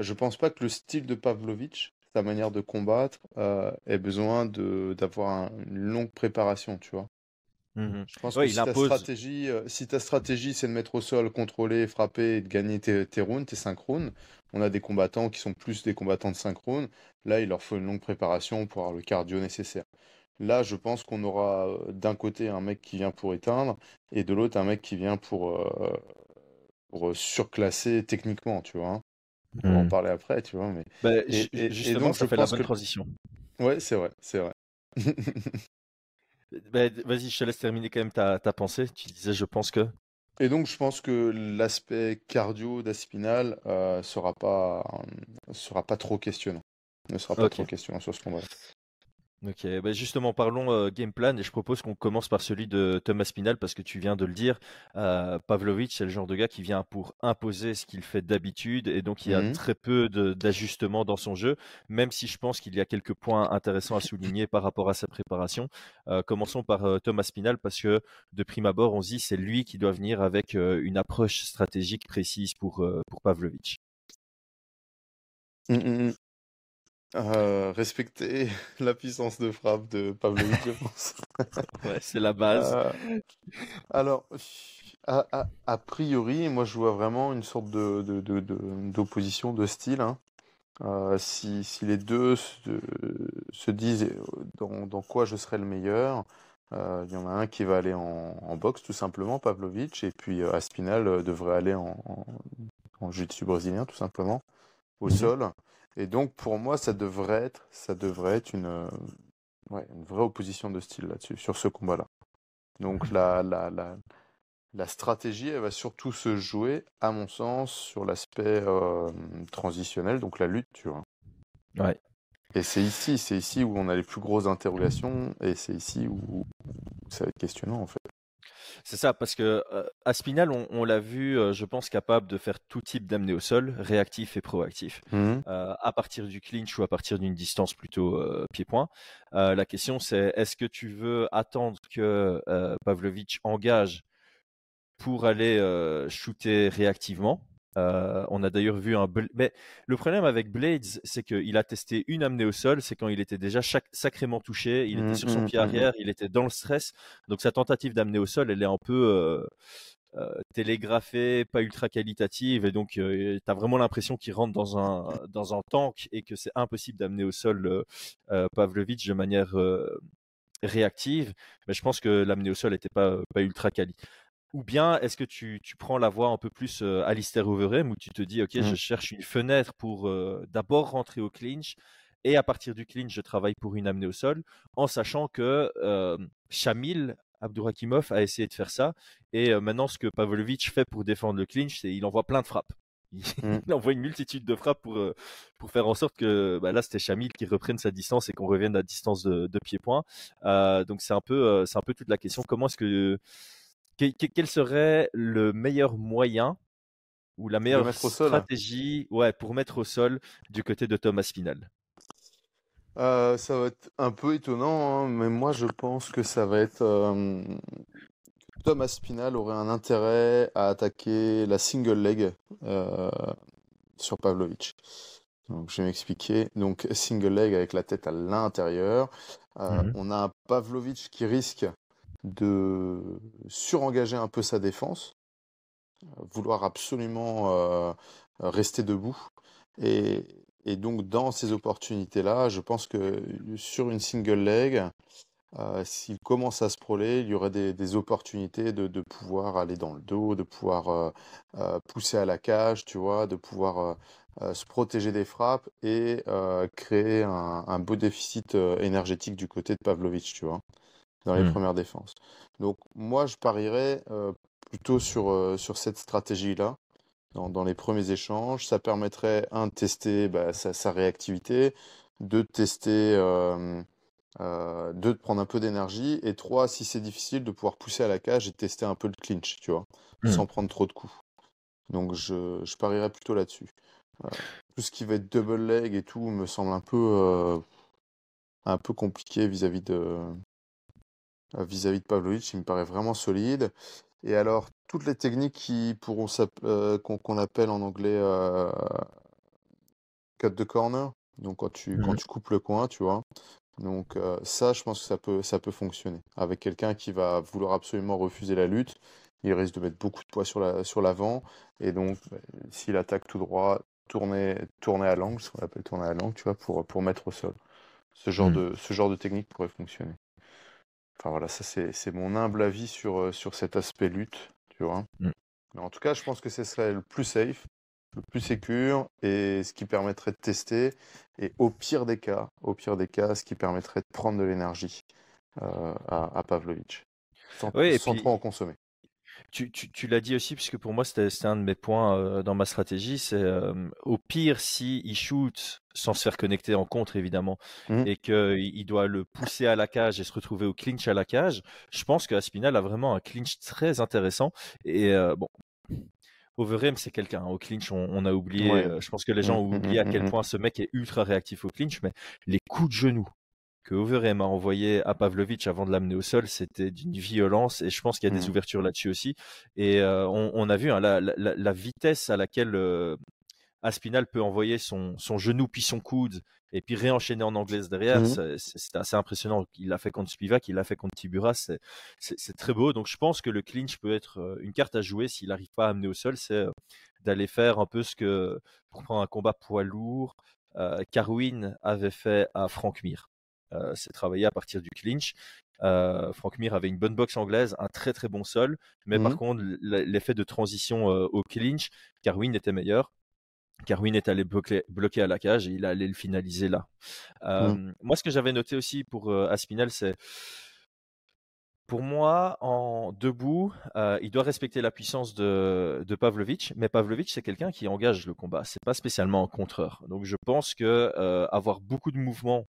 Je pense pas que le style de Pavlovich, sa manière de combattre, euh, ait besoin de d'avoir un- une longue préparation, tu vois. Mhm. Je pense Ouais, que si ta stratégie, euh, si ta stratégie, c'est de mettre au sol, contrôler, frapper et de gagner tes, tes rounds, tes synchrones, on a des combattants qui sont plus des combattants de synchrone. Là, il leur faut une longue préparation pour avoir le cardio nécessaire. Là, je pense qu'on aura euh, d'un côté un mec qui vient pour éteindre et de l'autre un mec qui vient pour, euh, pour surclasser techniquement, tu vois. On va en Mhm. parler après, tu vois. Mais Bah, Et- ju- et- et justement, donc, ça je fait la bonne que- transition. ouais, c'est vrai, c'est vrai. Bah, vas-y, je te laisse terminer quand même ta, ta pensée. Tu disais, je pense que. Et donc, je pense que l'aspect cardio d'Aspinal euh, sera pas sera pas trop questionnant. Ne sera pas trop questionnant sur ce combat. Ok, bah justement, parlons euh, game plan et je propose qu'on commence par celui de Thomas Spinal parce que tu viens de le dire. Euh, Pavlovic, c'est le genre de gars qui vient pour imposer ce qu'il fait d'habitude et donc il y a Mhm. très peu d'ajustements dans son jeu, même si je pense qu'il y a quelques points intéressants à souligner par rapport à sa préparation. Euh, commençons par euh, Thomas Spinal parce que de prime abord, on se dit c'est lui qui doit venir avec une approche stratégique précise pour, pour Pavlovic. Mm, mm, mm. Euh, respecter la puissance de frappe de Pavlovic, je pense. Ouais, c'est la base. Euh, alors, a, a- a priori, moi je vois vraiment une sorte de, de- de- de- d'opposition de style. hein. Euh, si, si les deux se, se disent dans, dans quoi je serai le meilleur, il y en a un qui va aller en, en boxe tout simplement, Pavlovic, et puis Aspinal devrait aller en, en, en jiu-jitsu brésilien tout simplement, au Mhm. sol. Et donc pour moi, ça devrait être, ça devrait être une, euh, ouais, une vraie opposition de style là-dessus, sur ce combat-là. Donc la, la, la, la stratégie, elle va surtout se jouer, à mon sens, sur l'aspect euh, transitionnel, donc la lutte, tu vois. Ouais. Et c'est ici, c'est ici où on a les plus grosses interrogations, et c'est ici où, où ça va être questionnant, en fait. C'est ça, parce que Aspinal, on, l'a vu, je pense, capable de faire tout type d'amener au sol, réactif et proactif, mmh. à partir du clinch ou à partir d'une distance plutôt pied-point. la question, c'est est-ce que tu veux attendre que Pavlovic engage pour aller shooter réactivement? On a d'ailleurs vu un. Mais le problème avec Blades, c'est qu'il a testé une amenée au sol, c'est quand il était déjà sacrément touché, il était mmh, sur son mmh, pied mmh, arrière, il était dans le stress. Donc sa tentative d'amener au sol, elle est un peu télégraphée, pas ultra qualitative, et donc tu as vraiment l'impression qu'il rentre dans un, dans un tank et que c'est impossible d'amener au sol Pavlovich de manière réactive. Mais je pense que l'amener au sol n'était pas, pas ultra quali. Ou bien est-ce que tu, prends la voie un peu plus Alistair Overeem où tu te dis, OK, je mmh. cherche une fenêtre pour d'abord rentrer au clinch et à partir du clinch, je travaille pour une amenée au sol en sachant que Shamil Abdourakimov a essayé de faire ça. Et maintenant, ce que Pavlovich fait pour défendre le clinch, c'est qu'il envoie plein de frappes. Il, mmh. envoie une multitude de frappes pour, pour faire en sorte que bah là, c'était Shamil qui reprenne sa distance et qu'on revienne à distance de, de pied-point. donc, c'est un, peu, c'est un peu toute la question. Comment est-ce que quel serait le meilleur moyen ou la meilleure hein. stratégie ouais, pour mettre au sol du côté de Thomas Spinal euh, Ça va être un peu étonnant, hein, mais moi je pense que ça va être. Thomas Spinal aurait un intérêt à attaquer la single leg euh, sur Pavlovich. Donc, je vais m'expliquer. Donc, single leg avec la tête à l'intérieur. Euh, mmh on a un Pavlovich qui risque de surengager un peu sa défense, vouloir absolument euh, rester debout. Et, donc dans ces opportunités-là, je pense que sur une single leg, euh, s'il commence à se proler, il y aurait des, opportunités de, pouvoir aller dans le dos, de pouvoir euh, pousser à la cage, tu vois, de pouvoir se protéger des frappes et créer un, un, beau déficit énergétique du côté de Pavlovich, tu vois dans les mmh. premières défenses. Donc moi, je parierais plutôt sur, sur cette stratégie-là. Dans, les premiers échanges, ça permettrait, un, de tester bah, sa, réactivité, deux, de tester, deux, de prendre un peu d'énergie, et trois, si c'est difficile, de pouvoir pousser à la cage et tester un peu le clinch, tu vois, mmh. sans prendre trop de coups. Donc je, je parierais plutôt là-dessus. tout ce qui va être double leg et tout me semble un peu, un peu compliqué vis-à-vis de, euh, vis-à-vis de Pavlovic, il me paraît vraiment solide. Et alors, toutes les techniques qui pourront euh, qu'on appelle en anglais euh, cut de corner, donc quand tu, quand tu coupes le coin, tu vois. Donc ça, je pense que ça peut, ça peut fonctionner. Avec quelqu'un qui va vouloir absolument refuser la lutte, il risque de mettre beaucoup de poids sur l'avant. La, sur et donc, s'il attaque tout droit, tourner, tourner à l'angle, ce qu'on appelle tourner à l'angle, tu vois, pour, pour mettre au sol. Ce genre, mmh. de, ce genre de technique pourrait fonctionner. Enfin voilà, ça c'est mon humble avis sur, euh, sur cet aspect lutte, tu vois. Mmh. Mais en tout cas, je pense que ce serait le plus safe, le plus sécure et ce qui permettrait de tester. Et au pire des cas, au pire des cas, ce qui permettrait de prendre de l'énergie euh, à, à Pavlovich, sans, sans trop en consommer. Tu, l'as dit aussi, puisque pour moi, c'était un de mes points dans ma stratégie. C'est au pire, si il shoot sans se faire connecter en contre, évidemment, mmh. et qu'il doit le pousser à la cage et se retrouver au clinch à la cage, je pense que Aspinal a vraiment un clinch très intéressant. Et bon. Overeem, c'est quelqu'un. Au clinch, on, a oublié. je pense que les gens mmh, ont mmh, oublié à quel point ce mec est ultra réactif au clinch, mais les coups de genoux que Overeem a envoyé à Pavlovic avant de l'amener au sol, c'était d'une violence et je pense qu'il y a des mmh. ouvertures là-dessus aussi. Et euh, on, a vu hein, la, vitesse à laquelle euh, Aspinal peut envoyer son, genou puis son coude et puis réenchaîner en anglaise derrière. Mmh. C'est assez impressionnant. Il l'a fait contre Spivak, il l'a fait contre Tibura. C'est très beau. Donc je pense que le clinch peut être euh, une carte à jouer s'il n'arrive pas à amener au sol. C'est d'aller faire un peu ce que, pour prendre un combat poids lourd, Carwin avait fait à Frank Mir. Euh, c'est travaillé à partir du clinch. Euh, Frank Mir avait une bonne boxe anglaise, un très très bon sol, mais par mmh contre l'effet de transition euh, au clinch, Carwin était meilleur. Carwin est allé bloquer, à la cage et il allait le finaliser là. Mmh. Moi, ce que j'avais noté aussi pour Aspinal, c'est pour moi, en debout, il doit respecter la puissance de, de Pavlovich, mais Pavlovich, c'est quelqu'un qui engage le combat. C'est pas spécialement un contreur. Donc, je pense que avoir beaucoup de mouvements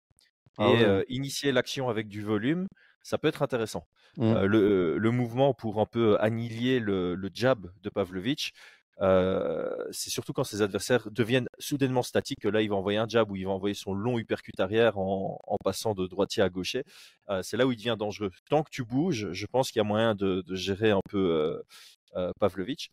ah et initier l'action avec du volume, ça peut être intéressant. Mm. Euh, le, le mouvement pour un peu annihiler le, le jab de Pavlovich, euh, c'est surtout quand ses adversaires deviennent soudainement statiques que là, il va envoyer un jab ou il va envoyer son long uppercut arrière en, en passant de droitier à gaucher. Euh, c'est là où il devient dangereux. Tant que tu bouges, je pense qu'il y a moyen de, de gérer un peu euh, euh, Pavlovich.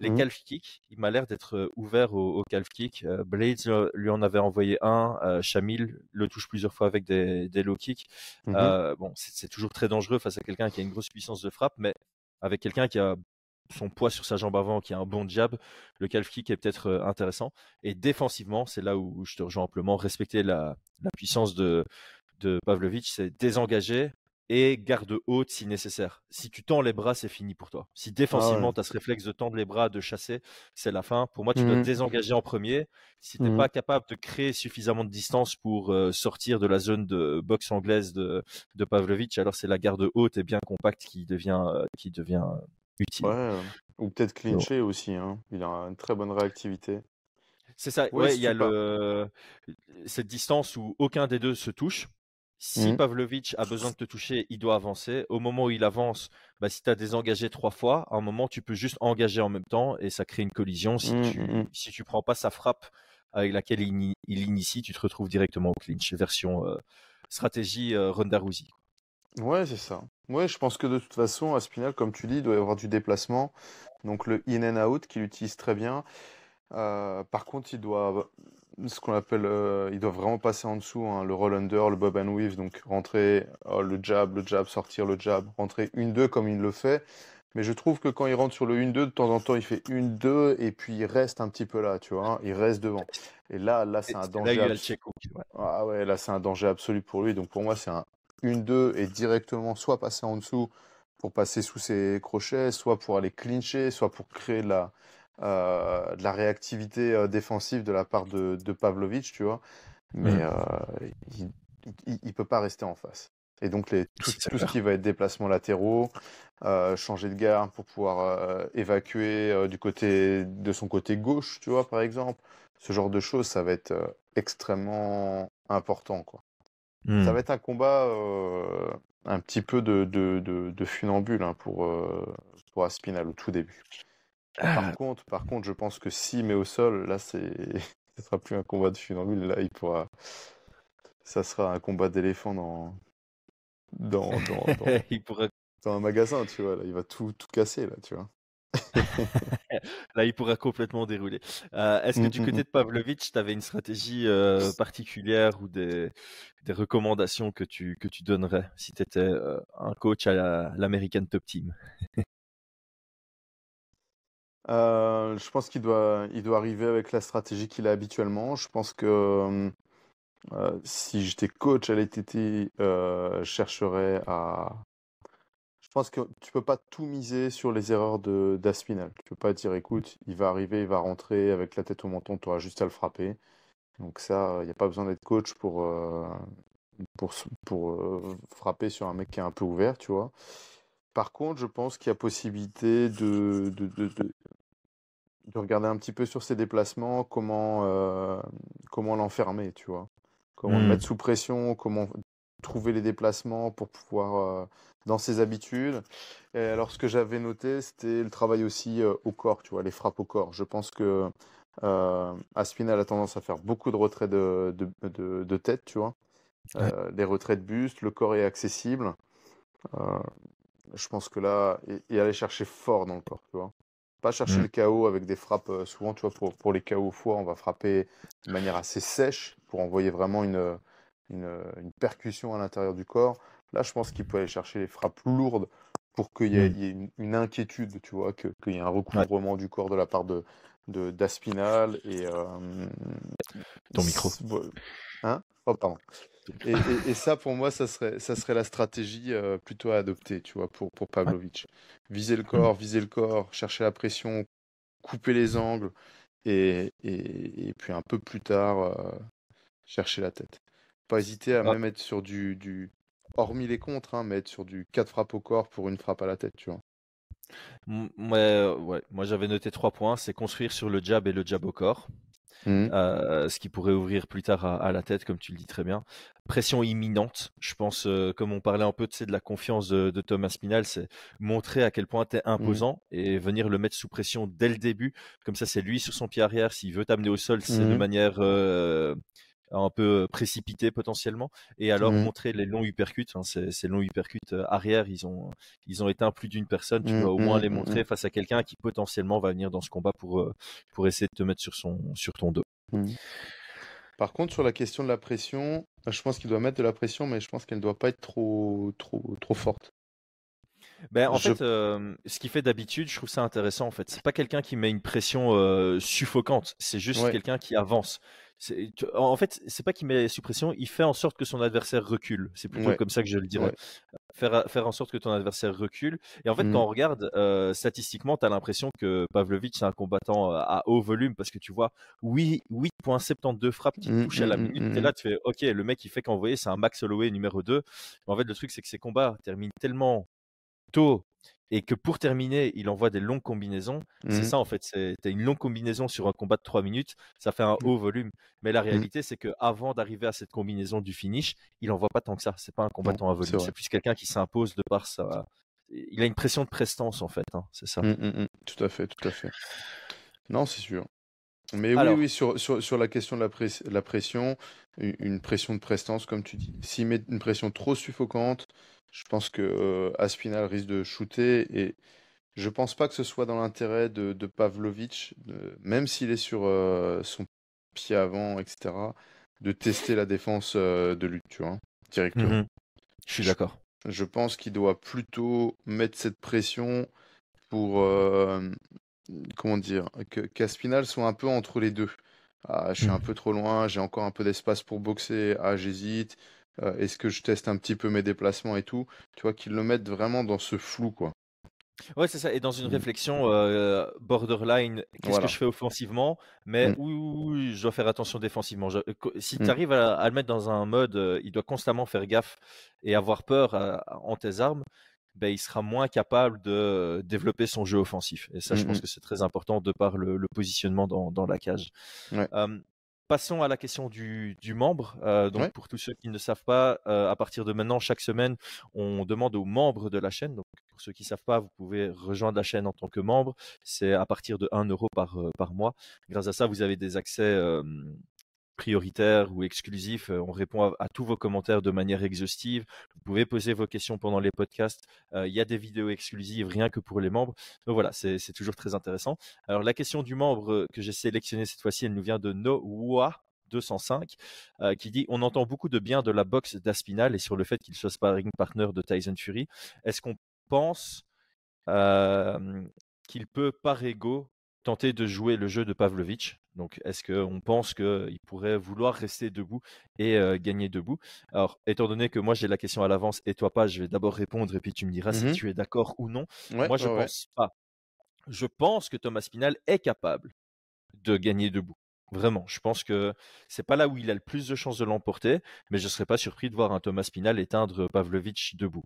Les Mhm. calf kicks, il m'a l'air d'être ouvert au, au calf kick. Euh, Blades lui en avait envoyé un. Euh, Shamil le touche plusieurs fois avec des, des low kicks. Mhm. Euh, bon, c'est toujours très dangereux face à quelqu'un qui a une grosse puissance de frappe, mais avec quelqu'un qui a son poids sur sa jambe avant, qui a un bon jab, le calf kick est peut-être intéressant. Et défensivement, c'est là où je te rejoins amplement. Respecter la, la puissance de, de Pavlovich, c'est désengager et garde haute si nécessaire. Si tu tends les bras, c'est fini pour toi. Si défensivement, ouais. tu as ce réflexe de tendre les bras, de chasser, c'est la fin. Pour moi, tu dois Mhm. te désengager en premier. Si tu n'es Mhm. pas capable de créer suffisamment de distance pour euh, sortir de la zone de boxe anglaise de, de Pavlovich, alors c'est la garde haute et bien compacte qui devient, euh, qui devient euh, utile. Ouais, ou peut-être clincher aussi. Hein. Il a une très bonne réactivité. C'est ça, Ouais, il y a le... cette distance où aucun des deux se touche. Si. Pavlovich a besoin de te toucher, il doit avancer. Au moment où il avance, bah, si tu as désengagé trois fois, à un moment, tu peux juste engager en même temps et ça crée une collision. Si Mhm, tu mhm. si tu prends pas sa frappe avec laquelle il, il initie, tu te retrouves directement au clinch. Version euh, stratégie euh, Ronda Rousey. Ouais, c'est ça. Ouais, je pense que de toute façon, Aspinal, comme tu dis, il doit y avoir du déplacement. Donc le in and out qu'il utilise très bien. Euh, par contre, il doit ce qu'on appelle, euh, il doit vraiment passer en dessous, hein, le roll under, le bob and weave, donc rentrer oh, le jab, le jab, sortir le jab, rentrer une deux comme il le fait. Mais je trouve que quand il rentre sur le 1-2, de temps en temps, il fait 1-2 et puis il reste un petit peu là, tu vois, hein, il reste devant. Et là, là, c'est un danger. abs- ouais. Ah ouais, là, c'est un danger absolu pour lui. Donc pour moi, c'est un 1-2 et directement soit passer en dessous pour passer sous ses crochets, soit pour aller clincher, soit pour créer de la, euh, de la réactivité euh, défensive de la part de, de Pavlovic, tu vois. Mais Mm. euh, il, il peut pas rester en face. Et donc les, tout, ce qui va être déplacements latéraux, euh, changer de garde pour pouvoir évacuer du côté de son côté gauche, tu vois, par exemple. Ce genre de choses, ça va être extrêmement important, quoi. Ça Hmm. va être un combat euh, un petit peu de, de, de, de funambule hein, pour, euh, pour Aspinal au tout début. Ah. Par contre, par contre, je pense que s'il met au sol, là, c'est, ce sera plus un combat de funambule. Là, il pourra, ça sera un combat d'éléphant dans, dans, dans, dans, il dans un magasin, tu vois. Là, il va tout, tout casser, là, tu vois. Là, il pourra complètement dérouler. Euh, Est-ce que Mm, du mm, côté mm. de Pavlovich, tu avais une stratégie euh, particulière ou des, des recommandations que tu, que tu donnerais si tu étais un coach à la- l'American Top Team? Euh, je pense qu'il doit, il doit arriver avec la stratégie qu'il a habituellement. Je pense que euh, si j'étais coach à l'ETT, euh, je chercherais à. Je pense que tu peux pas tout miser sur les erreurs de d'Aspinal. Tu peux pas dire, écoute, il va arriver, il va rentrer avec la tête au menton, tu auras juste à le frapper. Donc ça, il n'y a pas besoin d'être coach pour, pour, frapper sur un mec qui est un peu ouvert, tu vois. Par contre, je pense qu'il y a possibilité de, de- de regarder un petit peu sur ses déplacements, comment, euh, comment l'enfermer, tu vois. Comment le Hmm. mettre sous pression, comment trouver les déplacements pour pouvoir, euh, dans ses habitudes. Et alors, ce que j'avais noté, c'était le travail aussi euh, au corps, tu vois, les frappes au corps. Je pense que Aspinal a tendance à faire beaucoup de retraits de, de, de- de tête, tu vois. Ouais. Les retraits de buste, le corps est accessible. Je pense que là, et, et aller chercher fort dans le corps, tu vois. Pas chercher Mm. le KO avec des frappes, euh, souvent, tu vois, pour, pour les KO au foie, on va frapper de manière assez sèche pour envoyer vraiment une, une, une percussion à l'intérieur du corps. Là, je pense qu'il peut aller chercher les frappes lourdes pour qu'il y ait, Mm. il y ait une, une inquiétude, tu vois, que- qu'il y ait un recouvrement du corps de la part de, de, d'Aspinal et... euh, Ton micro. Oh, pardon. Et, et- et ça, pour moi, ça serait, ça serait la stratégie euh, plutôt à adopter, tu vois, pour, pour Pavlovic. Viser le corps, viser le corps, chercher la pression, couper les angles, et, et, puis un peu plus tard, euh, chercher la tête. Pas hésiter à Ah. même être sur du, du hormis les contres, hein, mais être sur du 4 frappes au corps pour une frappe à la tête, tu vois. Ouais, ouais. Moi, j'avais noté trois points. C'est construire sur le jab et le jab au corps. Mmh. euh, ce qui pourrait ouvrir plus tard à, à la tête, comme tu le dis très bien. Pression imminente, je pense, euh, comme on parlait un peu de la confiance de, de Thomas Spinal, c'est montrer à quel point tu es imposant et venir le mettre sous pression dès le début. Comme ça, c'est lui sur son pied arrière. S'il veut t'amener au sol, c'est de Mhm. manière euh, un peu précipitée potentiellement. Et alors Mhm. montrer les longs uppercuts. Hein, ces, ces longs uppercuts euh, arrière, ils ont, ils ont éteint plus d'une personne. Tu Mhm, dois au moins mhm, les mhm. montrer face à quelqu'un qui potentiellement va venir dans ce combat pour, euh, pour essayer de te mettre sur, son, sur ton dos. Par contre, sur la question de la pression, je pense qu'il doit mettre de la pression, mais je pense qu'elle ne doit pas être trop, trop, trop forte. Ben, en Je- fait, euh, ce qu'il fait d'habitude, je trouve ça intéressant. En fait, c'est pas quelqu'un qui met une pression euh, suffocante. C'est juste Ouais. quelqu'un qui avance. En fait, c'est pas qu'il met sous pression. Il fait en sorte que son adversaire recule. C'est plutôt Ouais. comme ça que je le dirais. Ouais. Faire, faire en sorte que ton adversaire recule. Et en fait, quand on regarde euh, statistiquement, tu as l'impression que Pavlovich c'est un combattant euh, à haut volume parce que tu vois oui, 8.72 frappes qui Mhm, touchent à la mhm, minute. mhm. Et là, tu fais OK, le mec il fait qu'envoyer, c'est un Max Holloway numéro 2. Mais en fait, le truc, c'est que ces combats terminent tellement tôt et que pour terminer, il envoie des longues combinaisons. C'est Mhm. ça en fait, c'est une longue combinaison sur un combat de 3 minutes, ça fait un haut volume. Mais la réalité, c'est que avant d'arriver à cette combinaison du finish, il envoie pas tant que ça. C'est pas un combattant à volume, c'est plus quelqu'un qui s'impose de par sa. Il a une pression de prestance en fait, hein, c'est ça. Tout à fait, tout à fait. Non, c'est sûr. Mais Alors- oui, oui, sur, sur, sur la question de la, press- la pression, une, une pression de prestance, comme tu dis. S'il met une pression trop suffocante, je pense que euh, Aspinal risque de shooter et je pense pas que ce soit dans l'intérêt de, de Pavlovich, de- même s'il est sur euh, son pied avant, etc., de tester la défense euh, de lutte, tu vois, directement. Mhm. Je suis d'accord. Je pense qu'il doit plutôt mettre cette pression pour, comment dire, que qu'Aspinal soit un peu entre les deux. Ah, je suis un Mhm. peu trop loin, j'ai encore un peu d'espace pour boxer. Ah, j'hésite. Euh, Est-ce que je teste un petit peu mes déplacements et tout? Tu vois, qu'il le mette vraiment dans ce flou, quoi. Ouais, c'est ça. Et dans une Mm. réflexion euh, borderline, qu'est-ce Voilà. que je fais offensivement, mais Mm. où je dois faire attention défensivement. Je- si tu arrives à, à le mettre dans un mode, euh, il doit constamment faire gaffe et avoir peur euh, en tes armes, ben, il sera moins capable de développer son jeu offensif. Et ça, je Mm, pense que c'est très important de par le, le positionnement dans, dans la cage. Ouais. Euh, Passons à la question du, du membre. Euh, donc, Ouais. pour tous ceux qui ne savent pas, euh, à partir de maintenant, chaque semaine, on demande aux membres de la chaîne. Donc, pour ceux qui ne savent pas, vous pouvez rejoindre la chaîne en tant que membre. C'est à partir de 1 euro par, euh, par mois. Grâce à ça, vous avez des accès prioritaires ou exclusifs. Euh, On répond à, tous vos commentaires de manière exhaustive. Vous pouvez poser vos questions pendant les podcasts. Euh, Il y a des vidéos exclusives rien que pour les membres. Donc voilà, c'est toujours très intéressant. Alors la question du membre euh, que j'ai sélectionné cette fois-ci, elle nous vient de Noah 205 euh, qui dit on entend beaucoup de bien de la boxe d'Aspinal et sur le fait qu'il soit sparring partner de Tyson Fury. Est-ce qu'on pense qu'il peut par ego tenter de jouer le jeu de Pavlovich Donc est-ce qu'on pense qu'il pourrait vouloir rester debout et euh, gagner debout? Alors étant donné que moi j'ai la question à l'avance et toi pas, je vais d'abord répondre et puis tu me diras si tu es d'accord ou non. Ouais, Moi, je ouais, ouais. pense pas. Je pense que Thomas Spinal est capable de gagner debout. Vraiment, je pense que c'est pas là où il a le plus de chances de l'emporter, mais je serais pas surpris de voir un Thomas Spinal éteindre Pavlovich debout.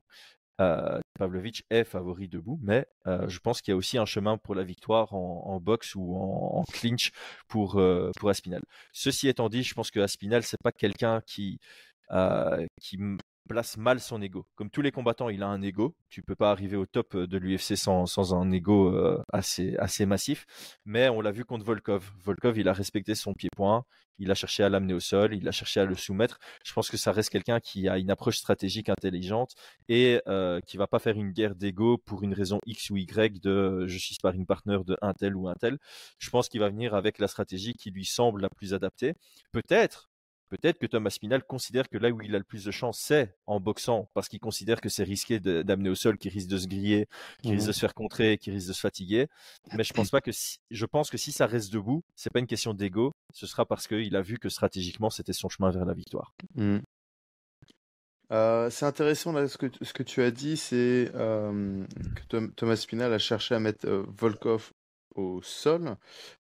Euh, Pavlovich est favori debout, mais euh, je pense qu'il y a aussi un chemin pour la victoire en, boxe ou en, clinch pour, euh, Aspinal. Ceci étant dit, je pense que Aspinal, c'est pas quelqu'un qui, euh, place mal son ego. Comme tous les combattants, il a un ego. Tu peux pas arriver au top de l'UFC sans, sans un ego euh, assez, assez massif. Mais on l'a vu contre Volkov. Volkov, il a respecté son pied-point. Il a cherché à l'amener au sol. Il a cherché à le soumettre. Je pense que ça reste quelqu'un qui a une approche stratégique intelligente et euh, qui va pas faire une guerre d'ego pour une raison X ou Y de euh, je suis sparring partner de un tel ou un tel. Je pense qu'il va venir avec la stratégie qui lui semble la plus adaptée. Peut-être Peut-être que Thomas Spinal considère que là où il a le plus de chance, c'est en boxant, parce qu'il considère que c'est risqué d'amener au sol, qu'il risque de se griller, qu'il risque de se faire contrer, qu'il risque de se fatiguer. Mais je pense pas que si, je pense que si ça reste debout, c'est pas une question d'ego, ce sera parce qu'il a vu que stratégiquement c'était son chemin vers la victoire. Mm. Euh, c'est intéressant là ce que, ce que tu as dit, c'est euh, que Tom- Thomas Spinal a cherché à mettre euh, Volkov au sol.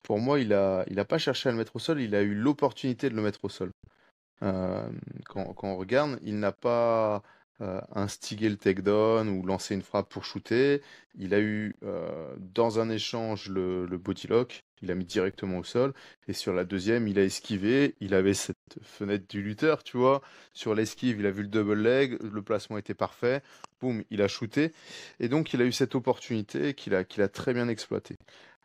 Pour moi, il a, il a pas cherché à le mettre au sol, il a eu l'opportunité de le mettre au sol. Euh, quand, on regarde, il n'a pas euh, instiguer le takedown ou lancer une frappe pour shooter. Il a eu euh, dans un échange le, le body lock, il a mis directement au sol. Et sur la deuxième, il a esquivé. Il avait cette fenêtre du lutteur, tu vois. Sur l'esquive, il a vu le double leg, le placement était parfait. Boum, il a shooté. Et donc, il a eu cette opportunité qu'il a, qu'il a très bien exploitée.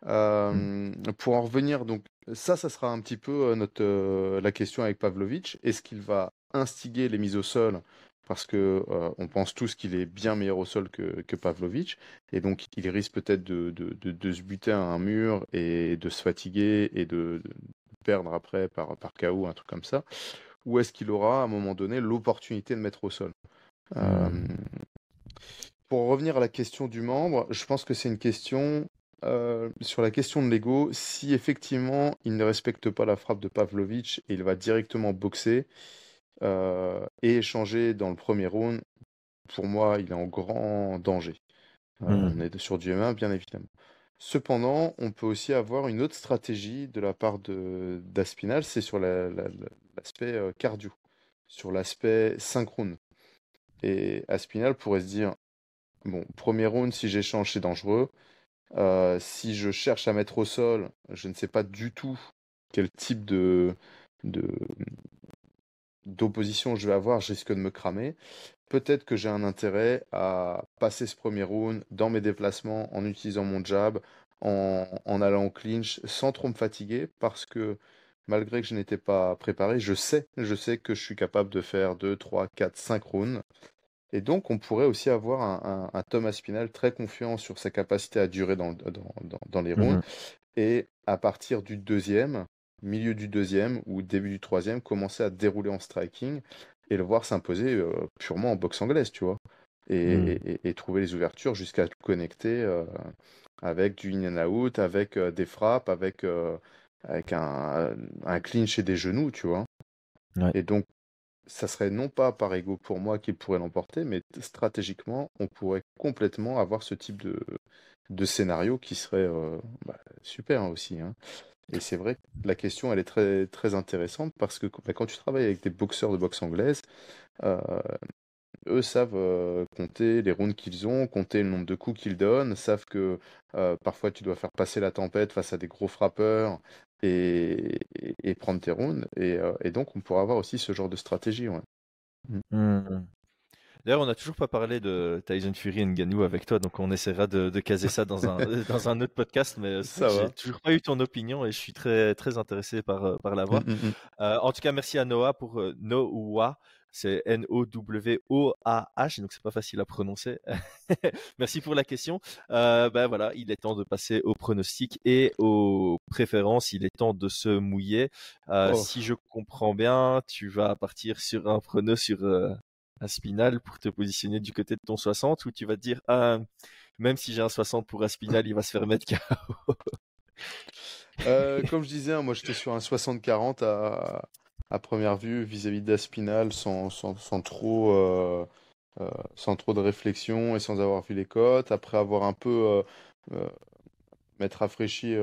Euh, pour en revenir, donc ça, ça sera un petit peu notre, la question avec Pavlovic. Est-ce qu'il va instiguer les mises au sol parce que euh, on pense tous qu'il est bien meilleur au sol que, que Pavlovic, et donc il risque peut-être de, de, de, de, se buter à un mur et de se fatiguer et de, perdre après par, par KO, un truc comme ça, ou est-ce qu'il aura à un moment donné l'opportunité de mettre au sol? Euh, Pour revenir à la question du membre, je pense que c'est une question euh, sur la question de l'ego, si effectivement il ne respecte pas la frappe de Pavlovic et il va directement boxer, euh, et échanger dans le premier round, pour moi, il est en grand danger. Euh, mmh. On est sur du M1, bien évidemment. Cependant, on peut aussi avoir une autre stratégie de la part d'Aspinal, c'est sur l'aspect cardio, sur l'aspect synchrone. Et Aspinal pourrait se dire, bon, premier round, si j'échange, c'est dangereux. Si je cherche à mettre au sol, je ne sais pas du tout quel type de, de, d'opposition je vais avoir, je risque de me cramer. Peut-être que j'ai un intérêt à passer ce premier round dans mes déplacements en utilisant mon jab, en, en allant au clinch sans trop me fatiguer parce que malgré que je n'étais pas préparé, je sais, je sais que je suis capable de faire 2, 3, 4, 5 rounds. Et donc, on pourrait aussi avoir un, un, Thomas Spinal très confiant sur sa capacité à durer dans, dans, dans, les rounds. Mmh Et à partir du deuxième, milieu du deuxième ou début du troisième, commencer à dérouler en striking et le voir s'imposer euh, purement en boxe anglaise, tu vois. Et, hmm. trouver les ouvertures jusqu'à connecter euh, avec du in and out, avec euh, des frappes, avec, avec un, un, clinch et des genoux, tu vois. Et donc, ça serait non pas par ego pour moi qu'il pourrait l'emporter, mais stratégiquement, on pourrait complètement avoir ce type de, scénario qui serait bah, super aussi. Hein. Et c'est vrai que la question, elle est très, très intéressante parce que bah, quand tu travailles avec des boxeurs de boxe anglaise, euh, eux savent euh, compter les rounds qu'ils ont, compter le nombre de coups qu'ils donnent, savent que euh, parfois tu dois faire passer la tempête face à des gros frappeurs et, et, prendre tes rounds. Et, et, donc, on pourra avoir aussi ce genre de stratégie. Ouais. Mmh. Mmh. D'ailleurs, on n'a toujours pas parlé de Tyson Fury et Ngannou avec toi, donc on essaiera de, caser ça dans un, dans un autre podcast. Mais ça j'ai toujours pas eu ton opinion et je suis très, très intéressé par, euh, par la voix. Euh, en tout cas, merci à Noah pour euh, Noah. C'est N-O-W-O-A-H, donc c'est pas facile à prononcer. Merci pour la question. ben voilà, il est temps de passer aux pronostics et aux préférences. Il est temps de se mouiller. Oh. Si je comprends bien, tu vas partir sur un prono sur Aspinal pour te positionner du côté de ton 60 ou tu vas te dire ah, même si j'ai un 60 pour Aspinal, il va se faire mettre KO euh, Comme je disais, hein, moi j'étais sur un 60-40 à, à, première vue vis-à-vis d'Aspinal sans, sans, sans, trop, euh, euh, sans trop de réflexion et sans avoir vu les cotes. Après avoir un peu m'être rafraîchi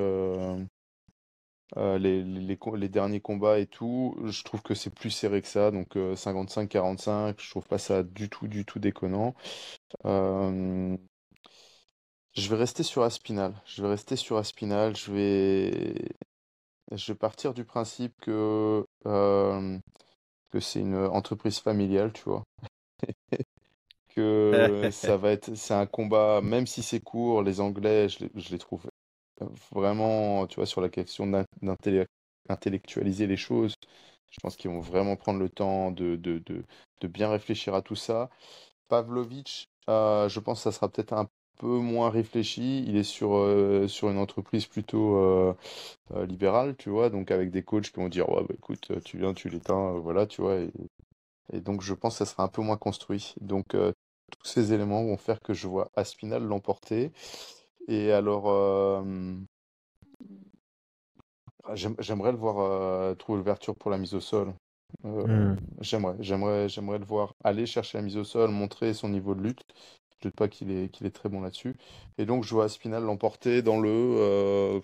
euh, les, les, les, derniers combats et tout, je trouve que c'est plus serré que ça. Donc 55-45, euh, je trouve pas ça du tout, du tout déconnant. Euh, je vais rester sur Aspinal. Je vais rester sur Aspinal. Je vais, je vais partir du principe que, que c'est une entreprise familiale, tu vois. que ça va être, c'est un combat, même si c'est court, les Anglais, je les, trouve vraiment, tu vois, sur la question d'intellectualiser les choses. Je pense qu'ils vont vraiment prendre le temps de, de, de, bien réfléchir à tout ça. Pavlovic, euh, je pense que ça sera peut-être un peu moins réfléchi. Il est sur, euh, sur une entreprise plutôt euh, libérale, tu vois, donc avec des coachs qui vont dire ouais, bah, écoute, tu viens, tu l'éteins, voilà, tu vois. Et, et, donc je pense que ça sera un peu moins construit. Donc tous ces éléments vont faire que je vois Aspinal l'emporter. Et alors, euh, j'aimerais le voir euh, trouver l'ouverture pour la mise au sol. Euh, hmm. J'aimerais, j'aimerais, j'aimerais le voir aller chercher la mise au sol, montrer son niveau de lutte. Je ne doute pas qu'il est, qu'il est très bon là-dessus. Et donc, je vois Spinal l'emporter dans le.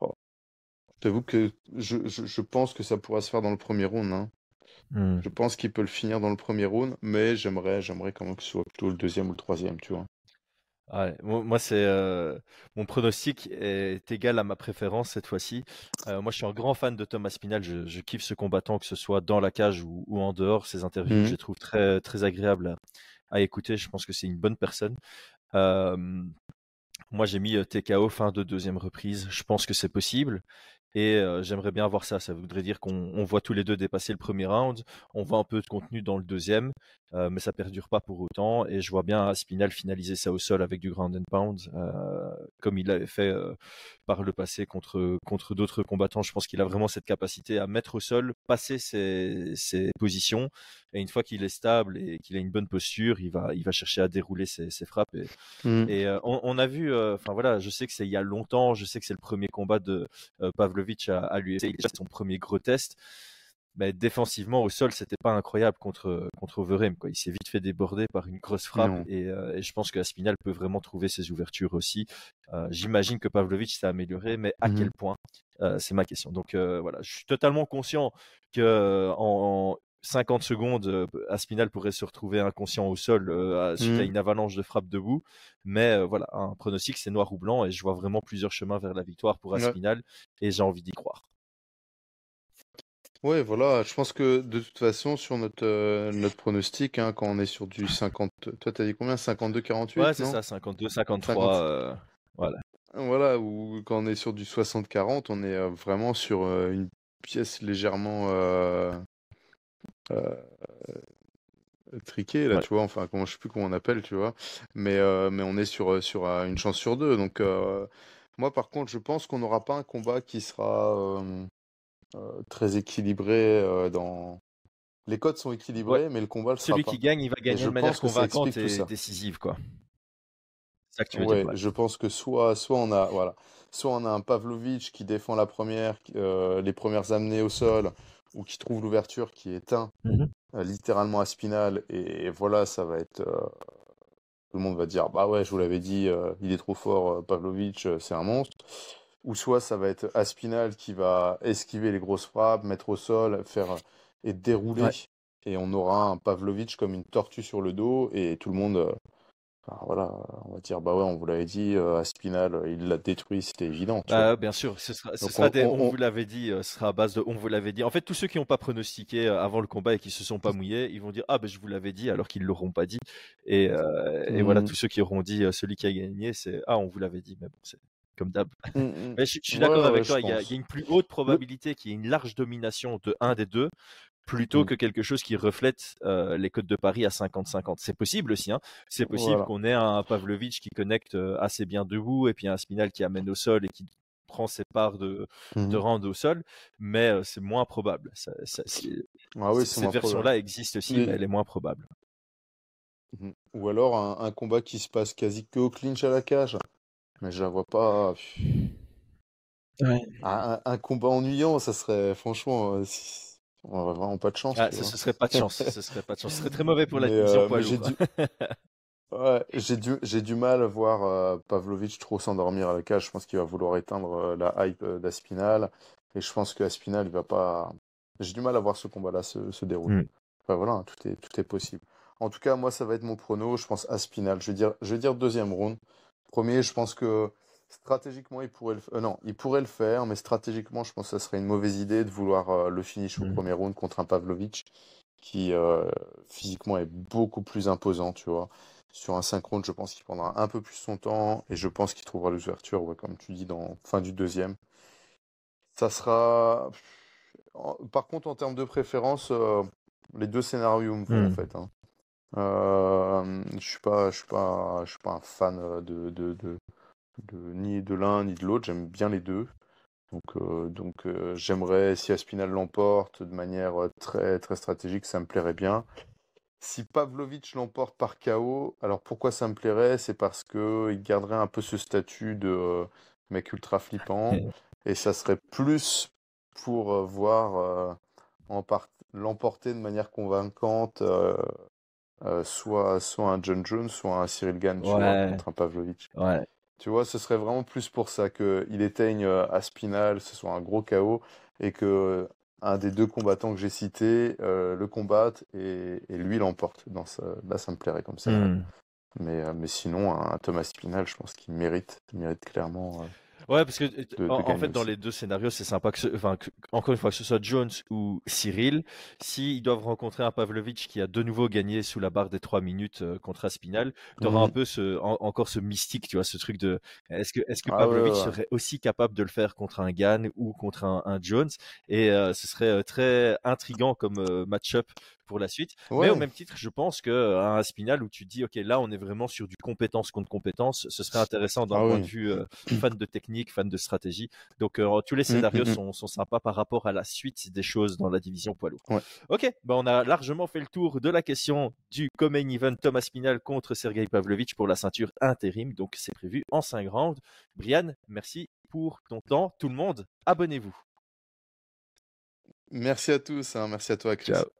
Oh. J'avoue que je, je, je, pense que ça pourra se faire dans le premier round. Hein. Hmm. Je pense qu'il peut le finir dans le premier round, mais j'aimerais, j'aimerais quand même que ce soit plutôt le deuxième ou le troisième, tu vois. Moi, c'est euh, mon pronostic est égal à ma préférence cette fois-ci. Euh, moi, je suis un grand fan de Thomas Spinal. Je, kiffe ce combattant, que ce soit dans la cage ou, en dehors. Ses interviews, je les trouve très très agréables à, écouter. Je pense que c'est une bonne personne. moi, j'ai mis TKO fin de deuxième reprise. Je pense que c'est possible. Et j'aimerais bien voir ça. Ça voudrait dire qu'on voit tous les deux dépasser le premier round. On voit un peu de contenu dans le deuxième, mais ça perdure pas pour autant. Et je vois bien Aspinal finaliser ça au sol avec du ground and pound, comme il l'avait fait par le passé contre, contre d'autres combattants. Je pense qu'il a vraiment cette capacité à mettre au sol, passer ses, ses positions. Et une fois qu'il est stable et qu'il a une bonne posture, il va, il va chercher à dérouler ses, ses frappes. Et, mmh. et on, on, a vu, enfin voilà, je sais que c'est il y a longtemps, je sais que c'est le premier combat de Pavlo à, à l'UFC. Il son premier gros test. Mais défensivement, au sol, c'était pas incroyable contre, contre Overeem. Quoi. Il s'est vite fait déborder par une grosse frappe. Euh, et, je pense que Aspinal peut vraiment trouver ses ouvertures aussi. Euh, j'imagine que Pavlovic s'est amélioré, mais à quel mmh point euh, C'est ma question. Donc voilà, je suis totalement conscient que en, 50 secondes, Aspinal pourrait se retrouver inconscient au sol suite à mmh. une avalanche de frappes debout. Mais voilà, un pronostic, c'est noir ou blanc et je vois vraiment plusieurs chemins vers la victoire pour Aspinal et j'ai envie d'y croire. Ouais, voilà, je pense que de toute façon, sur notre, notre pronostic, hein, quand on est sur du 50, toi t'as dit combien? 52-48 Ouais, c'est ça, 52-53. voilà. Voilà, ou quand on est sur du 60-40, on est vraiment sur une pièce légèrement euh, triqué là tu vois enfin comment je sais plus comment on appelle tu vois. Mais euh, mais on est sur euh, sur une chance sur deux. Donc moi par contre je pense qu'on n'aura pas un combat qui sera très équilibré dans les codes sont équilibrés mais le combat le celui qui gagne il va gagner de manière convaincante et décisive quoi. Ça que tu veux ouais, je pense que soit soit on a voilà soit on a un Pavlovic qui défend la première les premières amenées au sol ou qui trouve l'ouverture qui est un mmh euh, littéralement à spinal et, voilà ça va être euh, tout le monde va dire bah ouais je vous l'avais dit euh, il est trop fort Pavlovic c'est un monstre. Ou soit ça va être Aspinal qui va esquiver les grosses frappes mettre au sol faire et dérouler. Et on aura un Pavlovic comme une tortue sur le dos et tout le monde voilà, on va dire, bah ouais, on vous l'avait dit, euh, Aspinal, euh, il l'a détruit, c'était évident. Ah, bien sûr, ce sera, on, vous l'avait dit, euh, ce sera à base de on vous l'avait dit. En fait, tous ceux qui n'ont pas pronostiqué avant le combat et qui se sont pas mouillés, ils vont dire ah ben je vous l'avais dit alors qu'ils l'auront pas dit. Et, et voilà, mmh. tous ceux qui auront dit celui qui a gagné, c'est ah on vous l'avait dit, mais bon c'est comme d'hab. Mmh, mmh. Mais je, suis d'accord avec toi, il y, a, il y, a une plus haute probabilité qu'il y ait une large domination de un des deux plutôt mmh. que quelque chose qui reflète les codes de Paris à 50-50. C'est possible aussi. Hein. C'est possible qu'on ait un Pavlovic qui connecte assez bien debout et puis un Spinal qui amène au sol et qui prend ses parts de, de mmh rendre au sol, mais c'est moins probable. Ça, ah cette version-là existe aussi, mais elle est moins probable. Mmh Ou alors un, combat qui se passe quasi que au clinch à la cage. Mais je la vois pas. Un, combat ennuyant, ça serait franchement. On n'aurait vraiment pas de chance. Ah, ce, serait pas de chance. ce serait pas de chance. Ce serait très mauvais pour la division euh, J'ai du... ouais, j'ai du, j'ai du mal à voir euh, Pavlovic trop s'endormir à la cage. Je pense qu'il va vouloir éteindre euh, la hype d'Aspinal. Et je pense qu'Aspinal, il va pas. J'ai du mal à voir ce combat-là se, se dérouler. Hmm. Enfin, voilà, hein, tout est, tout est possible. En tout cas, moi, ça va être mon prono. Je pense Aspinal. Je vais dire, je vais dire deuxième round. Premier, je pense que Stratégiquement, il pourrait le euh, non, il pourrait le faire, mais stratégiquement, je pense que ça serait une mauvaise idée de vouloir euh, le finish au mmh. premier round contre un Pavlovic qui euh, physiquement est beaucoup plus imposant, tu vois. Sur un synchrone, je pense qu'il prendra un peu plus son temps et je pense qu'il trouvera l'ouverture, ouais, comme tu dis, dans fin du deuxième. Ça sera. Par contre, en termes de préférence, les deux scénarios me vont en mmh. fait. Hein. je suis pas, je suis pas, je suis pas un fan de, de, de ni de l'un ni de l'autre. J'aime bien les deux. Donc, euh, donc euh, j'aimerais, si Aspinal l'emporte de manière euh, très, très stratégique, ça me plairait bien. Si Pavlovic l'emporte par KO, alors pourquoi ça me plairait? C'est parce qu'il garderait un peu ce statut de mec ultra flippant. Et ça serait plus pour voir l'emporter de manière convaincante, soit, soit un John Jones, soit un Cyril Gann contre un Pavlovic. Ouais. Tu vois, ce serait vraiment plus pour ça qu'il éteigne euh, Aspinal, ce soit un gros chaos, et que un des deux combattants que j'ai cités le combatte et, lui l'emporte. Dans Là, ça me plairait comme ça. Hmm. Mais, mais sinon, un, Thomas Spinal, je pense qu'il mérite, mérite clairement. Ouais, parce que en, fait, dans les deux scénarios, c'est sympa que, enfin, encore une fois, que ce soit Jones ou Cyril, s'ils doivent rencontrer un Pavlovich qui a de nouveau gagné sous la barre des trois minutes euh, contre Aspinal, tu auras un peu ce, encore ce mystique, tu vois, ce truc de est-ce que, est-ce que ah Pavlovich serait aussi capable de le faire contre un Gann ou contre un, Jones? Et euh, ce serait euh, très intrigant comme match-up pour la suite. Mais au même titre, je pense qu'un euh, Spinal où tu dis, OK, là, on est vraiment sur du compétence contre compétence, ce serait intéressant d'un ah point de vue euh, fan de technique, fan de stratégie. Donc, euh, tous les mmh, scénarios mmh, mmh. Sont, sympas par rapport à la suite des choses dans la division poids lourd. OK, bah, on a largement fait le tour de la question du Comain Event Thomas Spinal contre Sergei Pavlovich pour la ceinture intérim. Donc, c'est prévu en 5 rounds. Brian, merci pour ton temps. Tout le monde, abonnez-vous. Merci à tous, hein. merci à toi, Chris. Ciao.